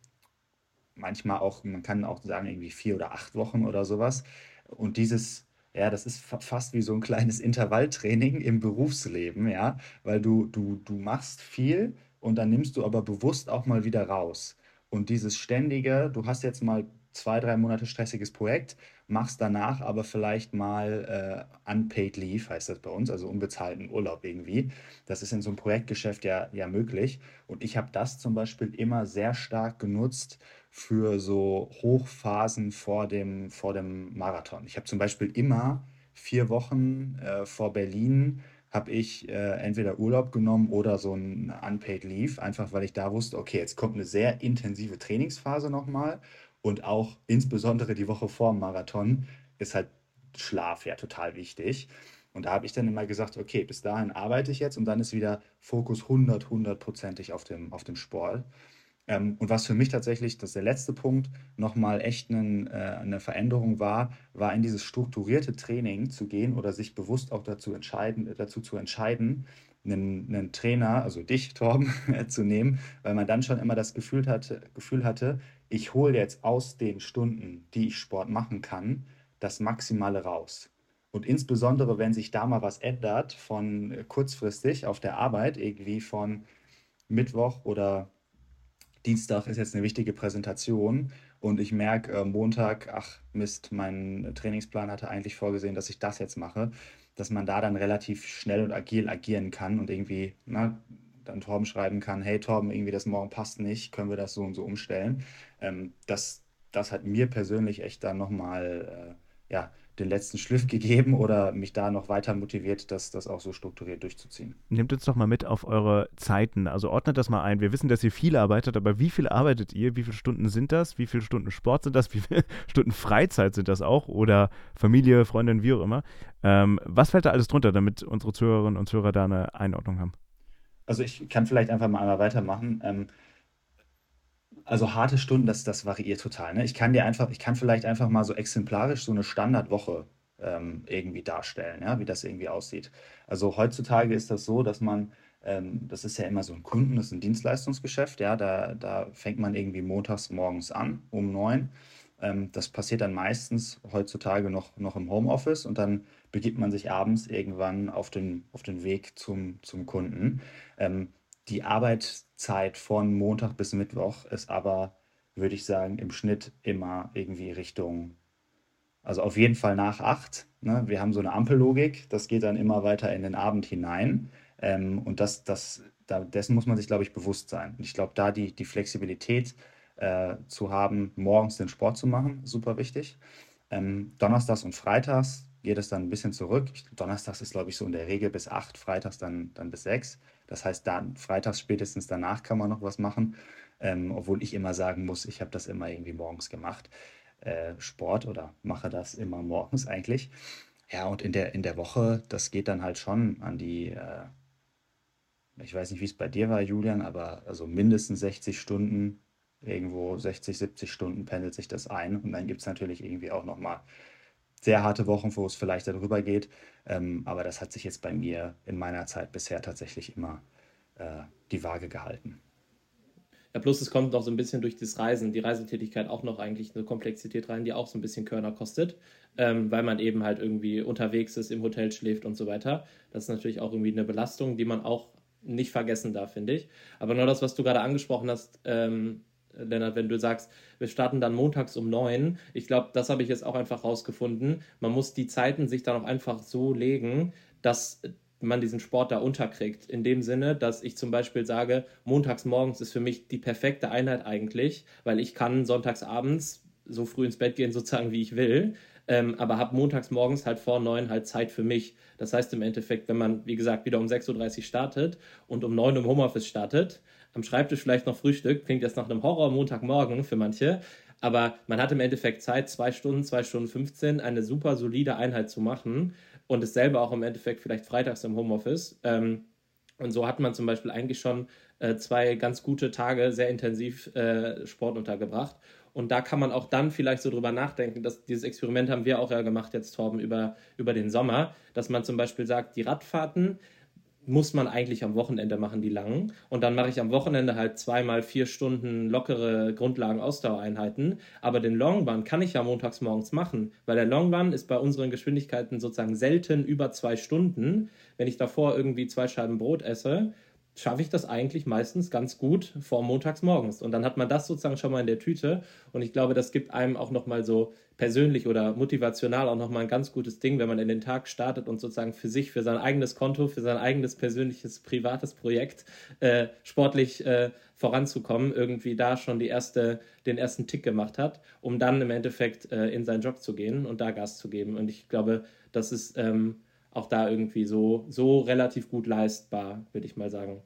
manchmal auch, man kann auch sagen, irgendwie vier oder acht Wochen oder sowas. Und dieses, ja, das ist fast wie so ein kleines Intervalltraining im Berufsleben, ja, weil du, du, du machst viel und dann nimmst du aber bewusst auch mal wieder raus. Und dieses ständige, du hast jetzt mal zwei, drei Monate stressiges Projekt, machst danach aber vielleicht mal äh, unpaid leave, heißt das bei uns, also unbezahlten Urlaub irgendwie. Das ist in so einem Projektgeschäft ja, ja möglich. Und ich habe das zum Beispiel immer sehr stark genutzt, für so Hochphasen vor dem, vor dem Marathon. Ich habe zum Beispiel immer vier Wochen äh, vor Berlin habe ich äh, entweder Urlaub genommen oder so ein Unpaid Leave, einfach weil ich da wusste, okay, jetzt kommt eine sehr intensive Trainingsphase nochmal und auch insbesondere die Woche vor dem Marathon ist halt Schlaf ja total wichtig. Und da habe ich dann immer gesagt, okay, bis dahin arbeite ich jetzt und dann ist wieder Fokus 100, 100%ig auf dem, auf dem Sport. Ähm, und was für mich tatsächlich, das ist der letzte Punkt, nochmal echt einen, äh, eine Veränderung war, war in dieses strukturierte Training zu gehen oder sich bewusst auch dazu, entscheiden, dazu zu entscheiden, einen, einen Trainer, also dich, Torben, zu nehmen, weil man dann schon immer das Gefühl hatte, Gefühl hatte ich hole jetzt aus den Stunden, die ich Sport machen kann, das Maximale raus. Und insbesondere, wenn sich da mal was ändert, von äh, kurzfristig auf der Arbeit, irgendwie von Mittwoch oder Dienstag ist jetzt eine wichtige Präsentation und ich merke äh, Montag, ach Mist, mein Trainingsplan hatte eigentlich vorgesehen, dass ich das jetzt mache, dass man da dann relativ schnell und agil agieren kann und irgendwie na, dann Torben schreiben kann, hey Torben, irgendwie das morgen passt nicht, können wir das so und so umstellen. Ähm, das, das hat mir persönlich echt dann nochmal äh, ja, den letzten Schliff gegeben oder mich da noch weiter motiviert, das, das auch so strukturiert durchzuziehen. Nehmt uns doch mal mit auf eure Zeiten. Also ordnet das mal ein. Wir wissen, dass ihr viel arbeitet, aber wie viel arbeitet ihr? Wie viele Stunden sind das? Wie viele Stunden Sport sind das? Wie viele Stunden Freizeit sind das auch? Oder Familie, Freundin, wie auch immer. Ähm, was fällt da alles drunter, damit unsere Zuhörerinnen und Zuhörer da eine Einordnung haben? Also ich kann vielleicht einfach mal einmal weitermachen. Ähm, also harte Stunden, das, das variiert total. Ne? Ich kann dir einfach, ich kann vielleicht einfach mal so exemplarisch so eine Standardwoche ähm, irgendwie darstellen, ja, wie das irgendwie aussieht. Also heutzutage ist das so, dass man, ähm, das ist ja immer so ein Kunden, das ist ein Dienstleistungsgeschäft, ja, da, da fängt man irgendwie montags morgens an um neun. Ähm, das passiert dann meistens heutzutage noch, noch im Homeoffice und dann begibt man sich abends irgendwann auf den, auf den Weg zum, zum Kunden. Ähm, die Arbeitszeit von Montag bis Mittwoch ist aber, würde ich sagen, im Schnitt immer irgendwie Richtung, also auf jeden Fall nach acht. Ne? Wir haben so eine Ampellogik, das geht dann immer weiter in den Abend hinein. Ähm, und das, das da, dessen muss man sich, glaube ich, bewusst sein. Und ich glaube, da die, die Flexibilität äh, zu haben, morgens den Sport zu machen, super wichtig. Ähm, Donnerstags und Freitags geht es dann ein bisschen zurück. Donnerstags ist, glaube ich, so in der Regel bis acht, Freitags dann, dann bis sechs. Das heißt, dann freitags spätestens danach kann man noch was machen. Ähm, obwohl ich immer sagen muss, ich habe das immer irgendwie morgens gemacht. Äh, Sport oder mache das immer morgens eigentlich. Ja, und in der, in der Woche, das geht dann halt schon an die, äh, ich weiß nicht, wie es bei dir war, Julian, aber also mindestens 60 Stunden, irgendwo 60, 70 Stunden pendelt sich das ein. Und dann gibt es natürlich irgendwie auch nochmal sehr harte Wochen, wo es vielleicht darüber geht. Ähm, aber das hat sich jetzt bei mir in meiner Zeit bisher tatsächlich immer äh, die Waage gehalten. Ja, plus es kommt noch so ein bisschen durch das Reisen, die Reisetätigkeit auch noch eigentlich eine Komplexität rein, die auch so ein bisschen Körner kostet, ähm, weil man eben halt irgendwie unterwegs ist, im Hotel schläft und so weiter. Das ist natürlich auch irgendwie eine Belastung, die man auch nicht vergessen darf, finde ich. Aber nur das, was du gerade angesprochen hast, ähm, Lennart, wenn du sagst, wir starten dann montags um neun, ich glaube, das habe ich jetzt auch einfach rausgefunden. Man muss die Zeiten sich dann auch einfach so legen, dass man diesen Sport da unterkriegt. In dem Sinne, dass ich zum Beispiel sage, montags morgens ist für mich die perfekte Einheit eigentlich, weil ich kann sonntags abends so früh ins Bett gehen, sozusagen wie ich will. Ähm, aber habe montags morgens halt vor neun halt Zeit für mich. Das heißt im Endeffekt, wenn man, wie gesagt, wieder um 6.30 Uhr startet und um neun im Homeoffice startet, am Schreibtisch vielleicht noch Frühstück, klingt jetzt nach einem Horror Montagmorgen für manche, aber man hat im Endeffekt Zeit, zwei Stunden, zwei Stunden 15, eine super solide Einheit zu machen und es selber auch im Endeffekt vielleicht freitags im Homeoffice. Ähm, und so hat man zum Beispiel eigentlich schon äh, zwei ganz gute Tage sehr intensiv äh, Sport untergebracht. Und da kann man auch dann vielleicht so drüber nachdenken, dass dieses Experiment haben wir auch ja gemacht jetzt, Torben, über, über den Sommer, dass man zum Beispiel sagt, die Radfahrten, muss man eigentlich am Wochenende machen, die langen. Und dann mache ich am Wochenende halt zweimal vier Stunden lockere Grundlagen-Ausdauereinheiten. Aber den Longrun kann ich ja montags morgens machen, weil der Longrun ist bei unseren Geschwindigkeiten sozusagen selten über zwei Stunden. Wenn ich davor irgendwie zwei Scheiben Brot esse, schaffe ich das eigentlich meistens ganz gut vor montags morgens. Und dann hat man das sozusagen schon mal in der Tüte. Und ich glaube, das gibt einem auch nochmal so persönlich oder motivational auch nochmal ein ganz gutes Ding, wenn man in den Tag startet und sozusagen für sich, für sein eigenes Konto, für sein eigenes persönliches, privates Projekt äh, sportlich äh, voranzukommen, irgendwie da schon die erste, den ersten Tick gemacht hat, um dann im Endeffekt äh, in seinen Job zu gehen und da Gas zu geben. Und ich glaube, das ist ähm, auch da irgendwie so, so relativ gut leistbar, würde ich mal sagen.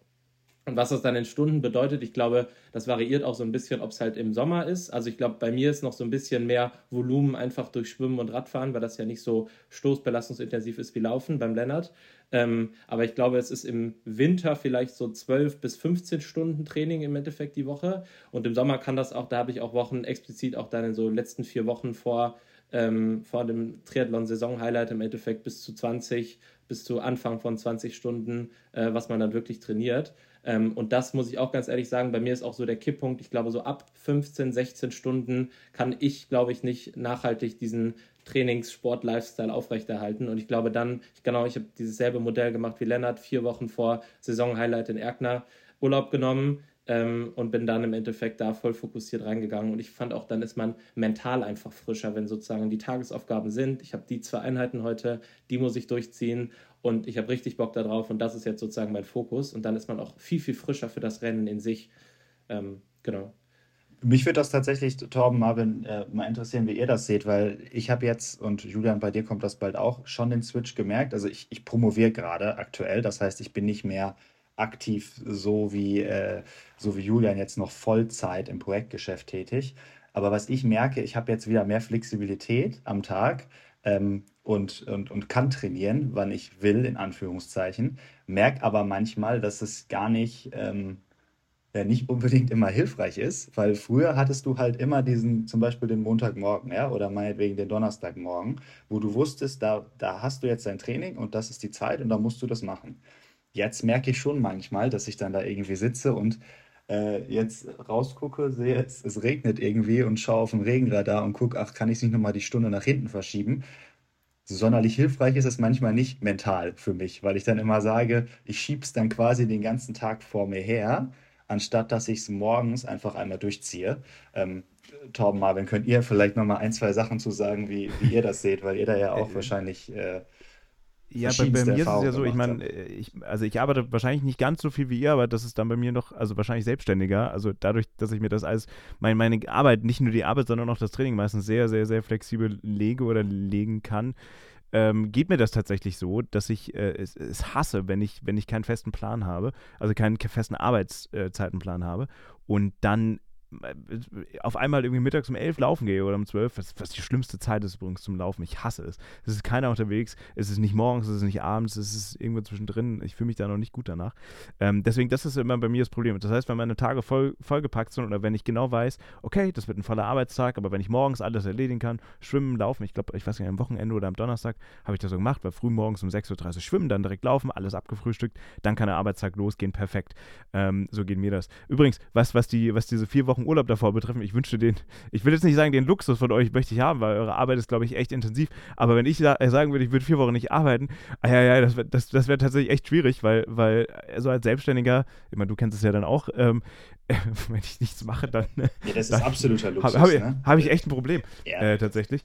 Und was das dann in Stunden bedeutet, ich glaube, das variiert auch so ein bisschen, ob es halt im Sommer ist. Also ich glaube, bei mir ist noch so ein bisschen mehr Volumen einfach durch Schwimmen und Radfahren, weil das ja nicht so stoßbelastungsintensiv ist wie Laufen beim Lennart. Ähm, aber ich glaube, es ist im Winter vielleicht so 12 bis 15 Stunden Training im Endeffekt die Woche. Und im Sommer kann das auch, da habe ich auch Wochen explizit auch dann in so letzten vier Wochen vor ähm, vor dem Triathlon-Saison-Highlight im Endeffekt bis zu 20, bis zu Anfang von 20 Stunden, äh, was man dann wirklich trainiert. Ähm, und das muss ich auch ganz ehrlich sagen, bei mir ist auch so der Kipppunkt. Ich glaube, so ab 15, 16 Stunden kann ich, glaube ich, nicht nachhaltig diesen Trainingssport-Lifestyle aufrechterhalten. Und ich glaube dann, genau, ich habe dieses selbe Modell gemacht wie Lennart, vier Wochen vor Saison-Highlight in Erkner Urlaub genommen, ähm, und bin dann im Endeffekt da voll fokussiert reingegangen. Und ich fand auch, dann ist man mental einfach frischer, wenn sozusagen die Tagesaufgaben sind. Ich habe die zwei Einheiten heute, die muss ich durchziehen und ich habe richtig Bock darauf und das ist jetzt sozusagen mein Fokus. Und dann ist man auch viel, viel frischer für das Rennen in sich. Ähm, genau. Mich würde das tatsächlich, Torben, Marvin, äh, mal interessieren, wie ihr das seht, weil ich habe jetzt, und Julian, bei dir kommt das bald auch, schon den Switch gemerkt. Also ich, ich promoviere gerade aktuell, das heißt, ich bin nicht mehr aktiv so wie, äh, so wie Julian jetzt noch Vollzeit im Projektgeschäft tätig. Aber was ich merke, ich habe jetzt wieder mehr Flexibilität am Tag ähm, und, und, und kann trainieren, wann ich will, in Anführungszeichen. Merke aber manchmal, dass es gar nicht, ähm, ja, nicht unbedingt immer hilfreich ist, weil früher hattest du halt immer diesen, zum Beispiel den Montagmorgen, ja, oder meinetwegen den Donnerstagmorgen, wo du wusstest, da, da hast du jetzt dein Training und das ist die Zeit und da musst du das machen jetzt merke ich schon manchmal, dass ich dann da irgendwie sitze und äh, jetzt rausgucke, sehe, es, es regnet irgendwie und schaue auf den Regenradar und gucke, ach, kann ich es nicht nochmal die Stunde nach hinten verschieben? sonderlich hilfreich ist es manchmal nicht mental für mich, weil ich dann immer sage, ich schiebe es dann quasi den ganzen Tag vor mir her, anstatt dass ich es morgens einfach einmal durchziehe. Ähm, Torben, Marvin, könnt ihr vielleicht nochmal ein, zwei Sachen zu sagen, wie, wie ihr das seht, weil ihr da ja auch wahrscheinlich äh, Ja, bei, bei mir ist es ja so, ich meine, ich, also ich arbeite wahrscheinlich nicht ganz so viel wie ihr, aber das ist dann bei mir noch, also wahrscheinlich selbstständiger. Also dadurch, dass ich mir das alles, mein, meine Arbeit, nicht nur die Arbeit, sondern auch das Training meistens sehr, sehr, sehr flexibel lege oder legen kann, ähm, geht mir das tatsächlich so, dass ich äh, es, es, hasse, wenn ich, wenn ich keinen festen Plan habe, also keinen festen Arbeitszeitenplan habe und dann äh, auf einmal irgendwie mittags um elf laufen gehe oder um zwölf, was, was, die schlimmste Zeit ist übrigens zum Laufen. Ich hasse es. Es ist keiner unterwegs, es ist nicht morgens, es ist nicht abends, es ist irgendwo zwischendrin. Ich fühle mich da noch nicht gut danach. Ähm, deswegen, das ist immer bei mir das Problem. Das heißt, wenn meine Tage voll, vollgepackt sind oder wenn ich genau weiß, okay, das wird ein voller Arbeitstag, aber wenn ich morgens alles erledigen kann, schwimmen, laufen, ich glaube, ich weiß nicht, am Wochenende oder am Donnerstag habe ich das so gemacht, weil früh morgens um 6.30 Uhr schwimmen, dann direkt laufen, alles abgefrühstückt, dann kann der Arbeitstag losgehen, perfekt. Ähm, so geht mir das. Übrigens, was, was, die, was diese vier Wochen Wochen Urlaub davor betreffen, ich wünschte den, ich will jetzt nicht sagen, den Luxus von euch möchte ich haben, weil eure Arbeit ist, glaube ich, echt intensiv. Aber wenn ich äh, sagen würde, ich würde vier Wochen nicht arbeiten, ah, ja, ja, das, das, das wäre tatsächlich echt schwierig, weil, weil so als Selbstständiger, ich meine, du kennst es ja dann auch, ähm, wenn ich nichts mache, dann. Ja, das ist absoluter Luxus. Habe hab, ne? hab ich echt ein Problem, Ja. äh, tatsächlich.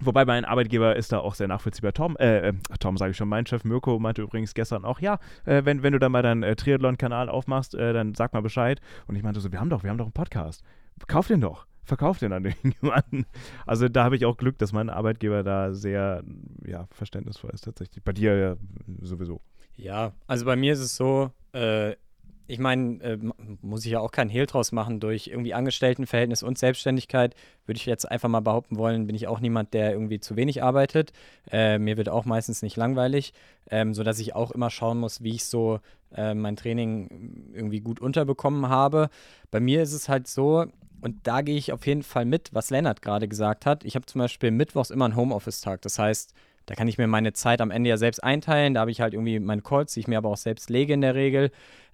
Wobei mein Arbeitgeber ist da auch sehr nachvollziehbar. Tom, äh, äh, Tom sage ich schon, mein Chef Mirko meinte übrigens gestern auch, ja, äh, wenn, wenn du dann mal deinen äh, Triathlon-Kanal aufmachst, äh, dann sag mal Bescheid. Und ich meinte so, wir haben doch, wir haben doch einen Podcast. Kauf den doch. Verkauf den an irgendjemanden. Also da habe ich auch Glück, dass mein Arbeitgeber da sehr, ja, verständnisvoll ist tatsächlich. Bei dir ja sowieso. Ja, also bei mir ist es so, äh, ich meine, äh, muss ich ja auch keinen Hehl draus machen. Durch irgendwie Angestelltenverhältnis und Selbstständigkeit würde ich jetzt einfach mal behaupten wollen, bin ich auch niemand, der irgendwie zu wenig arbeitet. Äh, mir wird auch meistens nicht langweilig, ähm, sodass ich auch immer schauen muss, wie ich so äh, mein Training irgendwie gut unterbekommen habe. Bei mir ist es halt so, und da gehe ich auf jeden Fall mit, was Lennart gerade gesagt hat. Ich habe zum Beispiel mittwochs immer einen Homeoffice-Tag. Das heißt, da kann ich mir meine Zeit am Ende ja selbst einteilen. Da habe ich halt irgendwie meine Calls, die ich mir aber auch selbst lege in der Regel.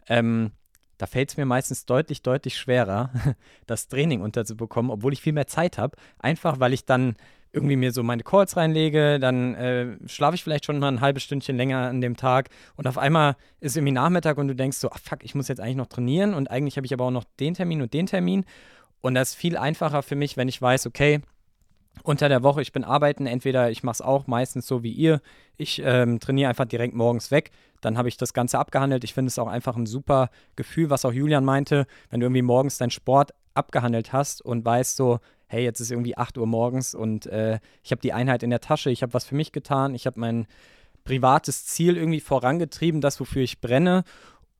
Ähm, da fällt es mir meistens deutlich, deutlich schwerer, das Training unterzubekommen, obwohl ich viel mehr Zeit habe. Einfach, weil ich dann irgendwie mir so meine Calls reinlege, dann äh, schlafe ich vielleicht schon mal ein halbes Stündchen länger an dem Tag und auf einmal ist irgendwie Nachmittag und du denkst so, ach fuck, ich muss jetzt eigentlich noch trainieren und eigentlich habe ich aber auch noch den Termin und den Termin und das ist viel einfacher für mich, wenn ich weiß, okay, unter der Woche, ich bin arbeiten, entweder ich mache es auch meistens so wie ihr, ich ähm, trainiere einfach direkt morgens weg, dann habe ich das Ganze abgehandelt. Ich finde es auch einfach ein super Gefühl, was auch Julian meinte, wenn du irgendwie morgens deinen Sport abgehandelt hast und weißt so, hey, jetzt ist irgendwie 8 Uhr morgens und äh, ich habe die Einheit in der Tasche, ich habe was für mich getan, ich habe mein privates Ziel irgendwie vorangetrieben, das, wofür ich brenne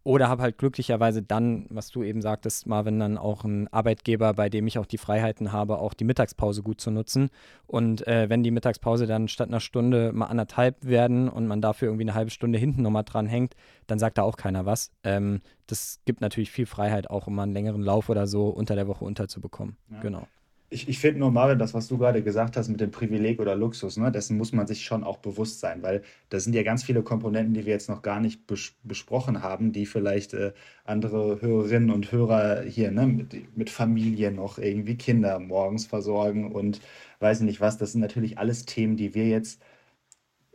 oder habe halt glücklicherweise dann, was du eben sagtest, Marvin, dann auch einen Arbeitgeber, bei dem ich auch die Freiheiten habe, auch die Mittagspause gut zu nutzen. Und äh, wenn die Mittagspause dann statt einer Stunde mal anderthalb werden und man dafür irgendwie eine halbe Stunde hinten nochmal dran hängt, dann sagt da auch keiner was. Ähm, das gibt natürlich viel Freiheit, auch um mal einen längeren Lauf oder so unter der Woche unterzubekommen. Ja. Genau. Ich, ich finde nur, Marvin, das, was du gerade gesagt hast mit dem Privileg oder Luxus, ne, dessen muss man sich schon auch bewusst sein, weil da sind ja ganz viele Komponenten, die wir jetzt noch gar nicht bes besprochen haben, die vielleicht äh, andere Hörerinnen und Hörer hier ne, mit, mit Familie noch irgendwie Kinder morgens versorgen und weiß nicht was. Das sind natürlich alles Themen, die wir jetzt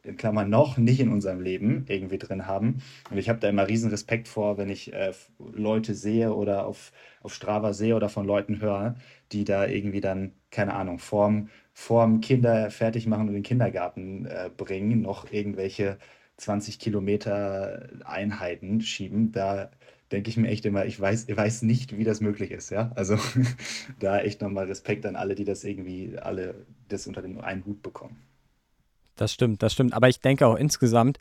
in Klammern noch nicht in unserem Leben irgendwie drin haben. Und ich habe da immer riesen Respekt vor, wenn ich äh, Leute sehe oder auf, auf Strava sehe oder von Leuten höre, die da irgendwie dann, keine Ahnung, vorm, vorm Kinder fertig machen und den Kindergarten äh, bringen, noch irgendwelche 20 Kilometer Einheiten schieben. Da denke ich mir echt immer, ich weiß, ich weiß nicht, wie das möglich ist, ja. Also da echt nochmal Respekt an alle, die das irgendwie alle das unter den einen Hut bekommen. Das stimmt, das stimmt. Aber ich denke auch insgesamt,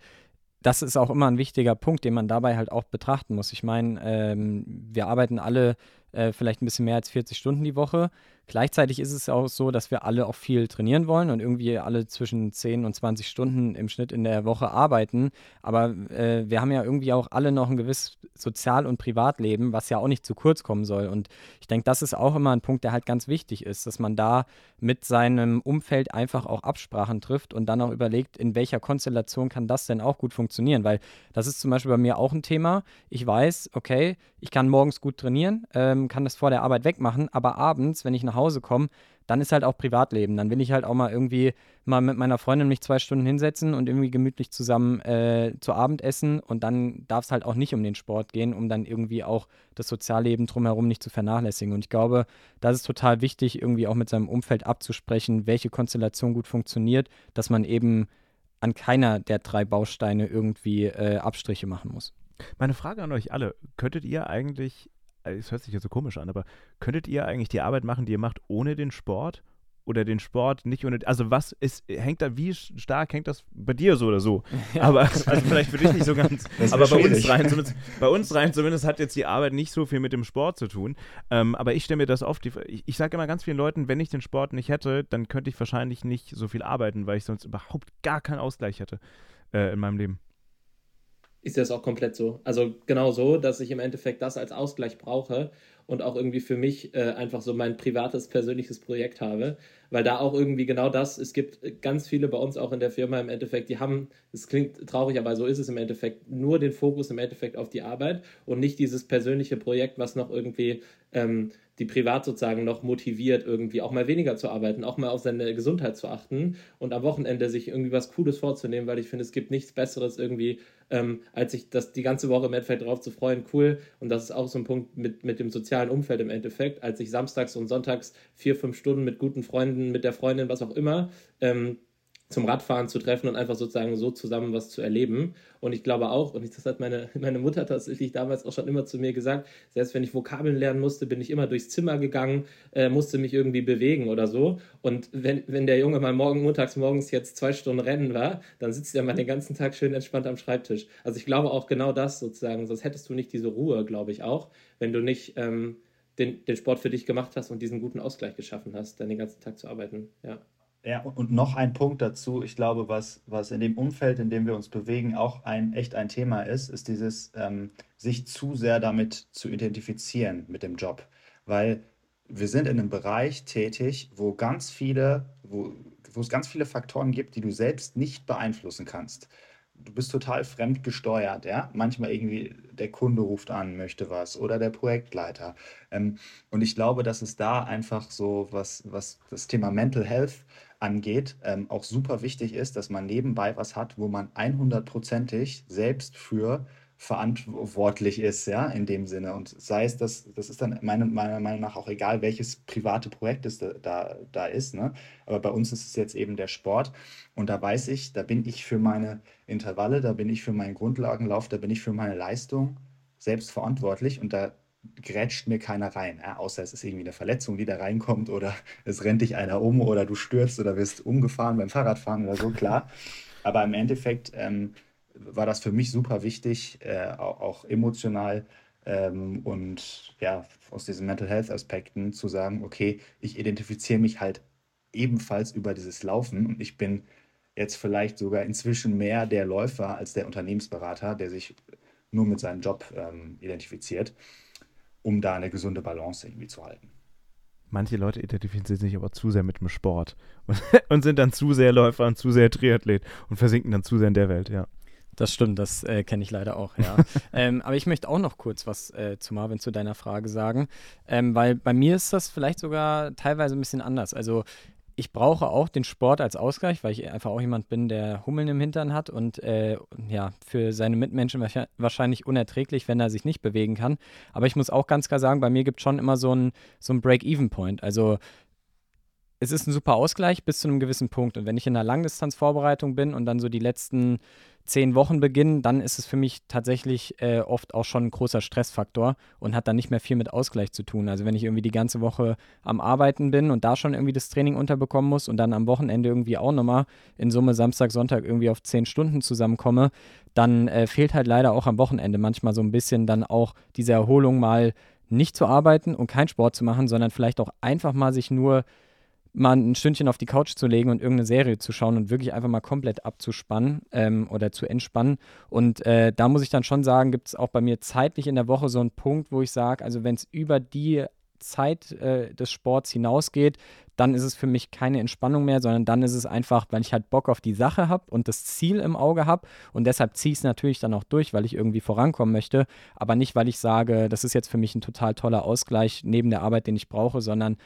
das ist auch immer ein wichtiger Punkt, den man dabei halt auch betrachten muss. Ich meine, ähm, wir arbeiten alle äh, vielleicht ein bisschen mehr als 40 Stunden die Woche. Gleichzeitig ist es auch so, dass wir alle auch viel trainieren wollen und irgendwie alle zwischen 10 und 20 Stunden im Schnitt in der Woche arbeiten. Aber äh, wir haben ja irgendwie auch alle noch ein gewisses Sozial- und Privatleben, was ja auch nicht zu kurz kommen soll. Und ich denke, das ist auch immer ein Punkt, der halt ganz wichtig ist, dass man da mit seinem Umfeld einfach auch Absprachen trifft und dann auch überlegt, in welcher Konstellation kann das denn auch gut funktionieren. Weil das ist zum Beispiel bei mir auch ein Thema. Ich weiß, okay, ich kann morgens gut trainieren, ähm, kann das vor der Arbeit wegmachen, aber abends, wenn ich nach Hause komme, dann ist halt auch Privatleben. Dann will ich halt auch mal irgendwie mal mit meiner Freundin mich zwei Stunden hinsetzen und irgendwie gemütlich zusammen äh, zu Abend essen. Und dann darf es halt auch nicht um den Sport gehen, um dann irgendwie auch das Sozialleben drumherum nicht zu vernachlässigen. Und ich glaube, das ist total wichtig, irgendwie auch mit seinem Umfeld abzusprechen, welche Konstellation gut funktioniert, dass man eben an keiner der drei Bausteine irgendwie äh, Abstriche machen muss. Meine Frage an euch alle, könntet ihr eigentlich, es hört sich jetzt so komisch an, aber könntet ihr eigentlich die Arbeit machen, die ihr macht, ohne den Sport? Oder den Sport nicht ohne, also was ist, hängt da, wie stark hängt das bei dir so oder so? Aber, also vielleicht für dich nicht so ganz, aber bei uns, rein, zumindest, bei uns rein zumindest hat jetzt die Arbeit nicht so viel mit dem Sport zu tun. Ähm, aber ich stelle mir das oft, die, ich, ich sage immer ganz vielen Leuten, wenn ich den Sport nicht hätte, dann könnte ich wahrscheinlich nicht so viel arbeiten, weil ich sonst überhaupt gar keinen Ausgleich hätte äh, in meinem Leben ist das auch komplett so. Also genau so, dass ich im Endeffekt das als Ausgleich brauche und auch irgendwie für mich äh, einfach so mein privates, persönliches Projekt habe, weil da auch irgendwie genau das, es gibt ganz viele bei uns auch in der Firma im Endeffekt, die haben, es klingt traurig, aber so ist es im Endeffekt, nur den Fokus im Endeffekt auf die Arbeit und nicht dieses persönliche Projekt, was noch irgendwie ähm, die privat sozusagen noch motiviert, irgendwie auch mal weniger zu arbeiten, auch mal auf seine Gesundheit zu achten und am Wochenende sich irgendwie was Cooles vorzunehmen, weil ich finde, es gibt nichts Besseres irgendwie, ähm, als sich das die ganze Woche im Endeffekt darauf zu freuen, cool. Und das ist auch so ein Punkt mit, mit dem sozialen Umfeld im Endeffekt, als sich samstags und sonntags vier, fünf Stunden mit guten Freunden, mit der Freundin, was auch immer, ähm, zum Radfahren zu treffen und einfach sozusagen so zusammen was zu erleben. Und ich glaube auch, und das hat meine, meine Mutter tatsächlich damals auch schon immer zu mir gesagt, selbst wenn ich Vokabeln lernen musste, bin ich immer durchs Zimmer gegangen, äh, musste mich irgendwie bewegen oder so. Und wenn, wenn der Junge mal morgen, montags morgens jetzt zwei Stunden rennen war, dann sitzt er mal den ganzen Tag schön entspannt am Schreibtisch. Also ich glaube auch genau das sozusagen, sonst hättest du nicht diese Ruhe, glaube ich auch, wenn du nicht ähm, den, den Sport für dich gemacht hast und diesen guten Ausgleich geschaffen hast, dann den ganzen Tag zu arbeiten. Ja. Ja, und noch ein Punkt dazu, ich glaube, was, was in dem Umfeld, in dem wir uns bewegen, auch ein echt ein Thema ist, ist dieses, ähm, sich zu sehr damit zu identifizieren mit dem Job. Weil wir sind in einem Bereich tätig, wo ganz viele, wo, wo es ganz viele Faktoren gibt, die du selbst nicht beeinflussen kannst. Du bist total fremd gesteuert, ja. Manchmal irgendwie der Kunde ruft an, möchte was oder der Projektleiter. Ähm, und ich glaube, dass es da einfach so was, was das Thema Mental Health angeht, ähm, auch super wichtig ist, dass man nebenbei was hat, wo man 100%ig selbst für verantwortlich ist, ja, in dem Sinne. Und sei es, dass das ist dann meine, meiner Meinung nach auch egal, welches private Projekt es da, da, da ist, ne? Aber bei uns ist es jetzt eben der Sport. Und da weiß ich, da bin ich für meine Intervalle, da bin ich für meinen Grundlagenlauf, da bin ich für meine Leistung selbst verantwortlich. Und da grätscht mir keiner rein, ja, außer es ist irgendwie eine Verletzung, die da reinkommt oder es rennt dich einer um oder du stürzt oder wirst umgefahren beim Fahrradfahren oder so, klar. Aber im Endeffekt ähm, war das für mich super wichtig, äh, auch, emotional ähm, und ja, aus diesen Mental Health Aspekten zu sagen, okay, ich identifiziere mich halt ebenfalls über dieses Laufen und ich bin jetzt vielleicht sogar inzwischen mehr der Läufer als der Unternehmensberater, der sich nur mit seinem Job ähm, identifiziert um da eine gesunde Balance irgendwie zu halten. Manche Leute identifizieren sich aber zu sehr mit dem Sport und, und sind dann zu sehr Läufer und zu sehr Triathlet und versinken dann zu sehr in der Welt, ja. Das stimmt, das äh, kenne ich leider auch, ja. ähm, aber ich möchte auch noch kurz was äh, zu Marvin zu deiner Frage sagen, ähm, weil bei mir ist das vielleicht sogar teilweise ein bisschen anders. Also ich brauche auch den Sport als Ausgleich, weil ich einfach auch jemand bin, der Hummeln im Hintern hat und äh, ja, für seine Mitmenschen wahrscheinlich unerträglich, wenn er sich nicht bewegen kann. Aber ich muss auch ganz klar sagen, bei mir gibt es schon immer so einen so Break-Even-Point. Also es ist ein super Ausgleich bis zu einem gewissen Punkt. Und wenn ich in einer Langdistanzvorbereitung bin und dann so die letzten zehn Wochen beginnen, dann ist es für mich tatsächlich äh, oft auch schon ein großer Stressfaktor und hat dann nicht mehr viel mit Ausgleich zu tun. Also wenn ich irgendwie die ganze Woche am Arbeiten bin und da schon irgendwie das Training unterbekommen muss und dann am Wochenende irgendwie auch nochmal in Summe Samstag, Sonntag irgendwie auf zehn Stunden zusammenkomme, dann äh, fehlt halt leider auch am Wochenende manchmal so ein bisschen dann auch diese Erholung mal nicht zu arbeiten und keinen Sport zu machen, sondern vielleicht auch einfach mal sich nur mal ein Stündchen auf die Couch zu legen und irgendeine Serie zu schauen und wirklich einfach mal komplett abzuspannen ähm, oder zu entspannen. Und äh, da muss ich dann schon sagen, gibt es auch bei mir zeitlich in der Woche so einen Punkt, wo ich sage, also wenn es über die Zeit äh, des Sports hinausgeht, dann ist es für mich keine Entspannung mehr, sondern dann ist es einfach, weil ich halt Bock auf die Sache habe und das Ziel im Auge habe und deshalb ziehe ich es natürlich dann auch durch, weil ich irgendwie vorankommen möchte, aber nicht, weil ich sage, das ist jetzt für mich ein total toller Ausgleich neben der Arbeit, den ich brauche, sondern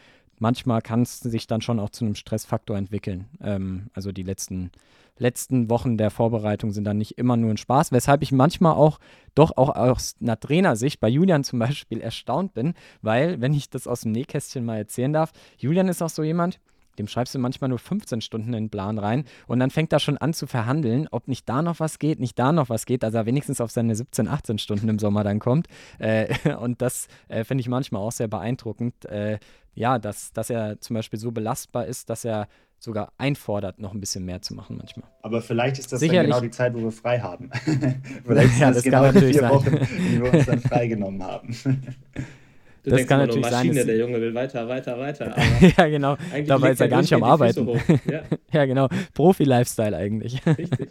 manchmal kann es sich dann schon auch zu einem Stressfaktor entwickeln. Ähm, also die letzten, letzten Wochen der Vorbereitung sind dann nicht immer nur ein Spaß, weshalb ich manchmal auch doch auch aus einer Trainersicht bei Julian zum Beispiel erstaunt bin, weil, wenn ich das aus dem Nähkästchen mal erzählen darf, Julian ist auch so jemand, dem schreibst du manchmal nur 15 Stunden in den Plan rein und dann fängt er schon an zu verhandeln, ob nicht da noch was geht, nicht da noch was geht, dass er wenigstens auf seine 17, 18 Stunden im Sommer dann kommt. Äh, und das äh, finde ich manchmal auch sehr beeindruckend. Äh, ja, dass, dass er zum Beispiel so belastbar ist, dass er sogar einfordert, noch ein bisschen mehr zu machen manchmal. Aber vielleicht ist das genau die Zeit, wo wir frei haben. vielleicht Ja, sind das kann genau die natürlich vier sein. Wochen, die wir uns dann freigenommen haben. Du Das denkst kann natürlich sein, Maschine, dass- der Junge will weiter, weiter, weiter. Aber ja, genau. Dabei ist er gar nicht am Arbeiten. Ja, Ja, genau. Profi-Lifestyle eigentlich. richtig.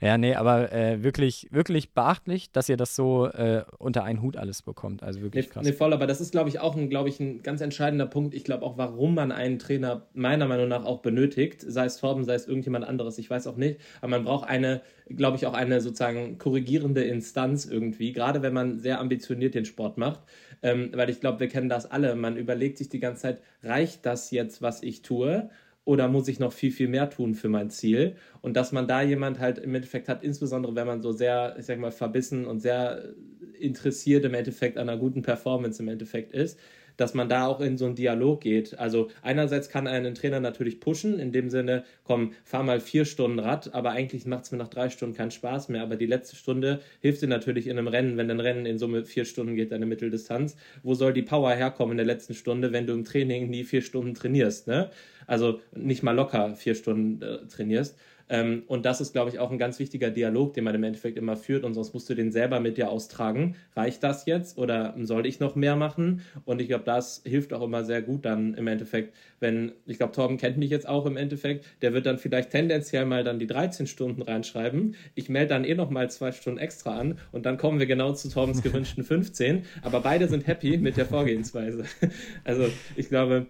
Ja, nee, aber äh, wirklich, wirklich beachtlich, dass ihr das so äh, unter einen Hut alles bekommt. Also Nee, wirklich krass. nee, voll, aber das ist, glaube ich, auch ein, glaube ich, ein ganz entscheidender Punkt. Ich glaube auch, warum man einen Trainer meiner Meinung nach auch benötigt, sei es Torben, sei es irgendjemand anderes, ich weiß auch nicht, aber man braucht eine, glaube ich, auch eine sozusagen korrigierende Instanz irgendwie, gerade wenn man sehr ambitioniert den Sport macht, ähm, weil ich glaube, wir kennen das alle. Man überlegt sich die ganze Zeit, reicht das jetzt, was ich tue? Oder muss ich noch viel, viel mehr tun für mein Ziel? Und dass man da jemand halt im Endeffekt hat, insbesondere wenn man so sehr, ich sag mal, verbissen und sehr interessiert im Endeffekt an einer guten Performance im Endeffekt ist, dass man da auch in so einen Dialog geht. Also einerseits kann einen Trainer natürlich pushen, in dem Sinne, komm, fahr mal vier Stunden Rad, aber eigentlich macht es mir nach drei Stunden keinen Spaß mehr. Aber die letzte Stunde hilft dir natürlich in einem Rennen, wenn ein Rennen in Summe vier Stunden geht, eine Mitteldistanz. Wo soll die Power herkommen in der letzten Stunde, wenn du im Training nie vier Stunden trainierst? Ne? Also nicht mal locker vier Stunden äh, trainierst. Ähm, und das ist, glaube ich, auch ein ganz wichtiger Dialog, den man im Endeffekt immer führt. Und sonst musst du den selber mit dir austragen. Reicht das jetzt oder soll ich noch mehr machen? Und ich glaube, das hilft auch immer sehr gut dann im Endeffekt, wenn, ich glaube, Torben kennt mich jetzt auch im Endeffekt, der wird dann vielleicht tendenziell mal dann die 13 Stunden reinschreiben. Ich melde dann eh noch mal zwei Stunden extra an und dann kommen wir genau zu Torbens gewünschten 15. Aber beide sind happy mit der Vorgehensweise. Also ich glaube,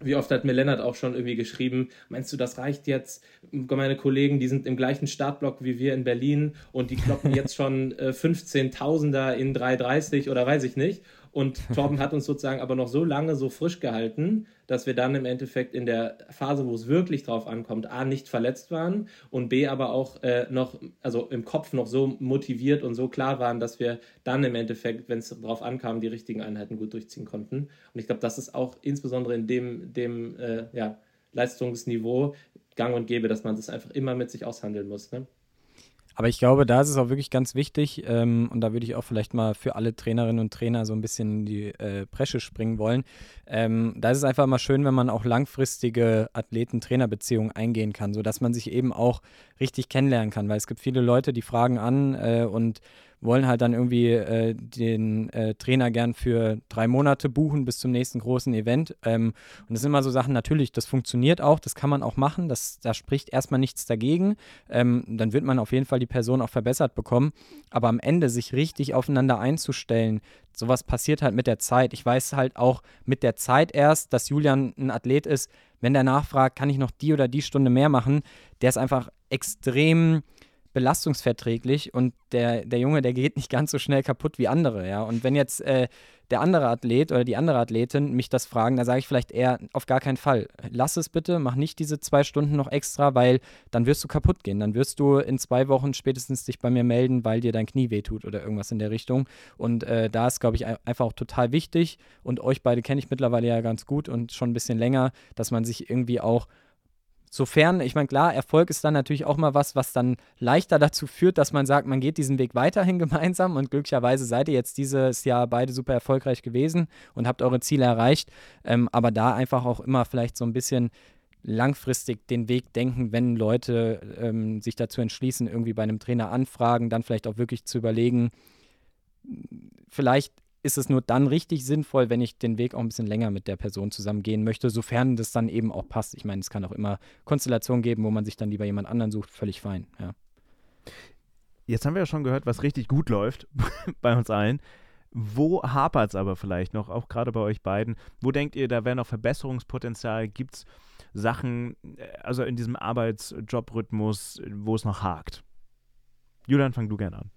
wie oft hat mir Lennart auch schon irgendwie geschrieben, meinst du, das reicht jetzt? Meine Kollegen, die sind im gleichen Startblock wie wir in Berlin und die kloppen jetzt schon äh, 15.000er in 3,30 oder weiß ich nicht. Und Torben hat uns sozusagen aber noch so lange so frisch gehalten, dass wir dann im Endeffekt in der Phase, wo es wirklich drauf ankommt, A, nicht verletzt waren und B, aber auch äh, noch, also im Kopf noch so motiviert und so klar waren, dass wir dann im Endeffekt, wenn es drauf ankam, die richtigen Einheiten gut durchziehen konnten. Und ich glaube, das ist auch insbesondere in dem, dem äh, ja, Leistungsniveau gang und gäbe, dass man das einfach immer mit sich aushandeln muss. Ne? Aber ich glaube, da ist es auch wirklich ganz wichtig, ähm, und da würde ich auch vielleicht mal für alle Trainerinnen und Trainer so ein bisschen in die äh, Bresche springen wollen. Ähm, da ist es einfach mal schön, wenn man auch langfristige Athleten-Trainer-Beziehungen eingehen kann, sodass man sich eben auch richtig kennenlernen kann, weil es gibt viele Leute, die fragen an äh, und wollen halt dann irgendwie äh, den äh, Trainer gern für drei Monate buchen bis zum nächsten großen Event. Ähm, und das sind immer so Sachen, natürlich, das funktioniert auch, das kann man auch machen, das, da spricht erstmal nichts dagegen. Ähm, dann wird man auf jeden Fall die Person auch verbessert bekommen. Aber am Ende sich richtig aufeinander einzustellen, sowas passiert halt mit der Zeit. Ich weiß halt auch mit der Zeit erst, dass Julian ein Athlet ist, wenn der nachfragt, kann ich noch die oder die Stunde mehr machen, der ist einfach extrem belastungsverträglich und der, der Junge, der geht nicht ganz so schnell kaputt wie andere, ja. Und wenn jetzt äh, der andere Athlet oder die andere Athletin mich das fragen, dann sage ich vielleicht eher auf gar keinen Fall. Lass es bitte, mach nicht diese zwei Stunden noch extra, weil dann wirst du kaputt gehen. Dann wirst du in zwei Wochen spätestens dich bei mir melden, weil dir dein Knie wehtut oder irgendwas in der Richtung. Und äh, da ist, glaube ich, ein- einfach auch total wichtig. Und euch beide kenne ich mittlerweile ja ganz gut und schon ein bisschen länger, dass man sich irgendwie auch Sofern, ich meine, klar, Erfolg ist dann natürlich auch mal was, was dann leichter dazu führt, dass man sagt, man geht diesen Weg weiterhin gemeinsam und glücklicherweise seid ihr jetzt dieses Jahr beide super erfolgreich gewesen und habt eure Ziele erreicht. Ähm, aber da einfach auch immer vielleicht so ein bisschen langfristig den Weg denken, wenn Leute ähm, sich dazu entschließen, irgendwie bei einem Trainer anfragen, dann vielleicht auch wirklich zu überlegen, vielleicht ist es nur dann richtig sinnvoll, wenn ich den Weg auch ein bisschen länger mit der Person zusammen gehen möchte, sofern das dann eben auch passt. Ich meine, es kann auch immer Konstellationen geben, wo man sich dann lieber jemand anderen sucht, völlig fein, ja. Jetzt haben wir ja schon gehört, was richtig gut läuft bei uns allen. Wo hapert es aber vielleicht noch, auch gerade bei euch beiden? Wo denkt ihr, da wäre noch Verbesserungspotenzial? Gibt es Sachen, äh, also in diesem Arbeitsjobrhythmus, wo es noch hakt? Julian, fang du gerne an.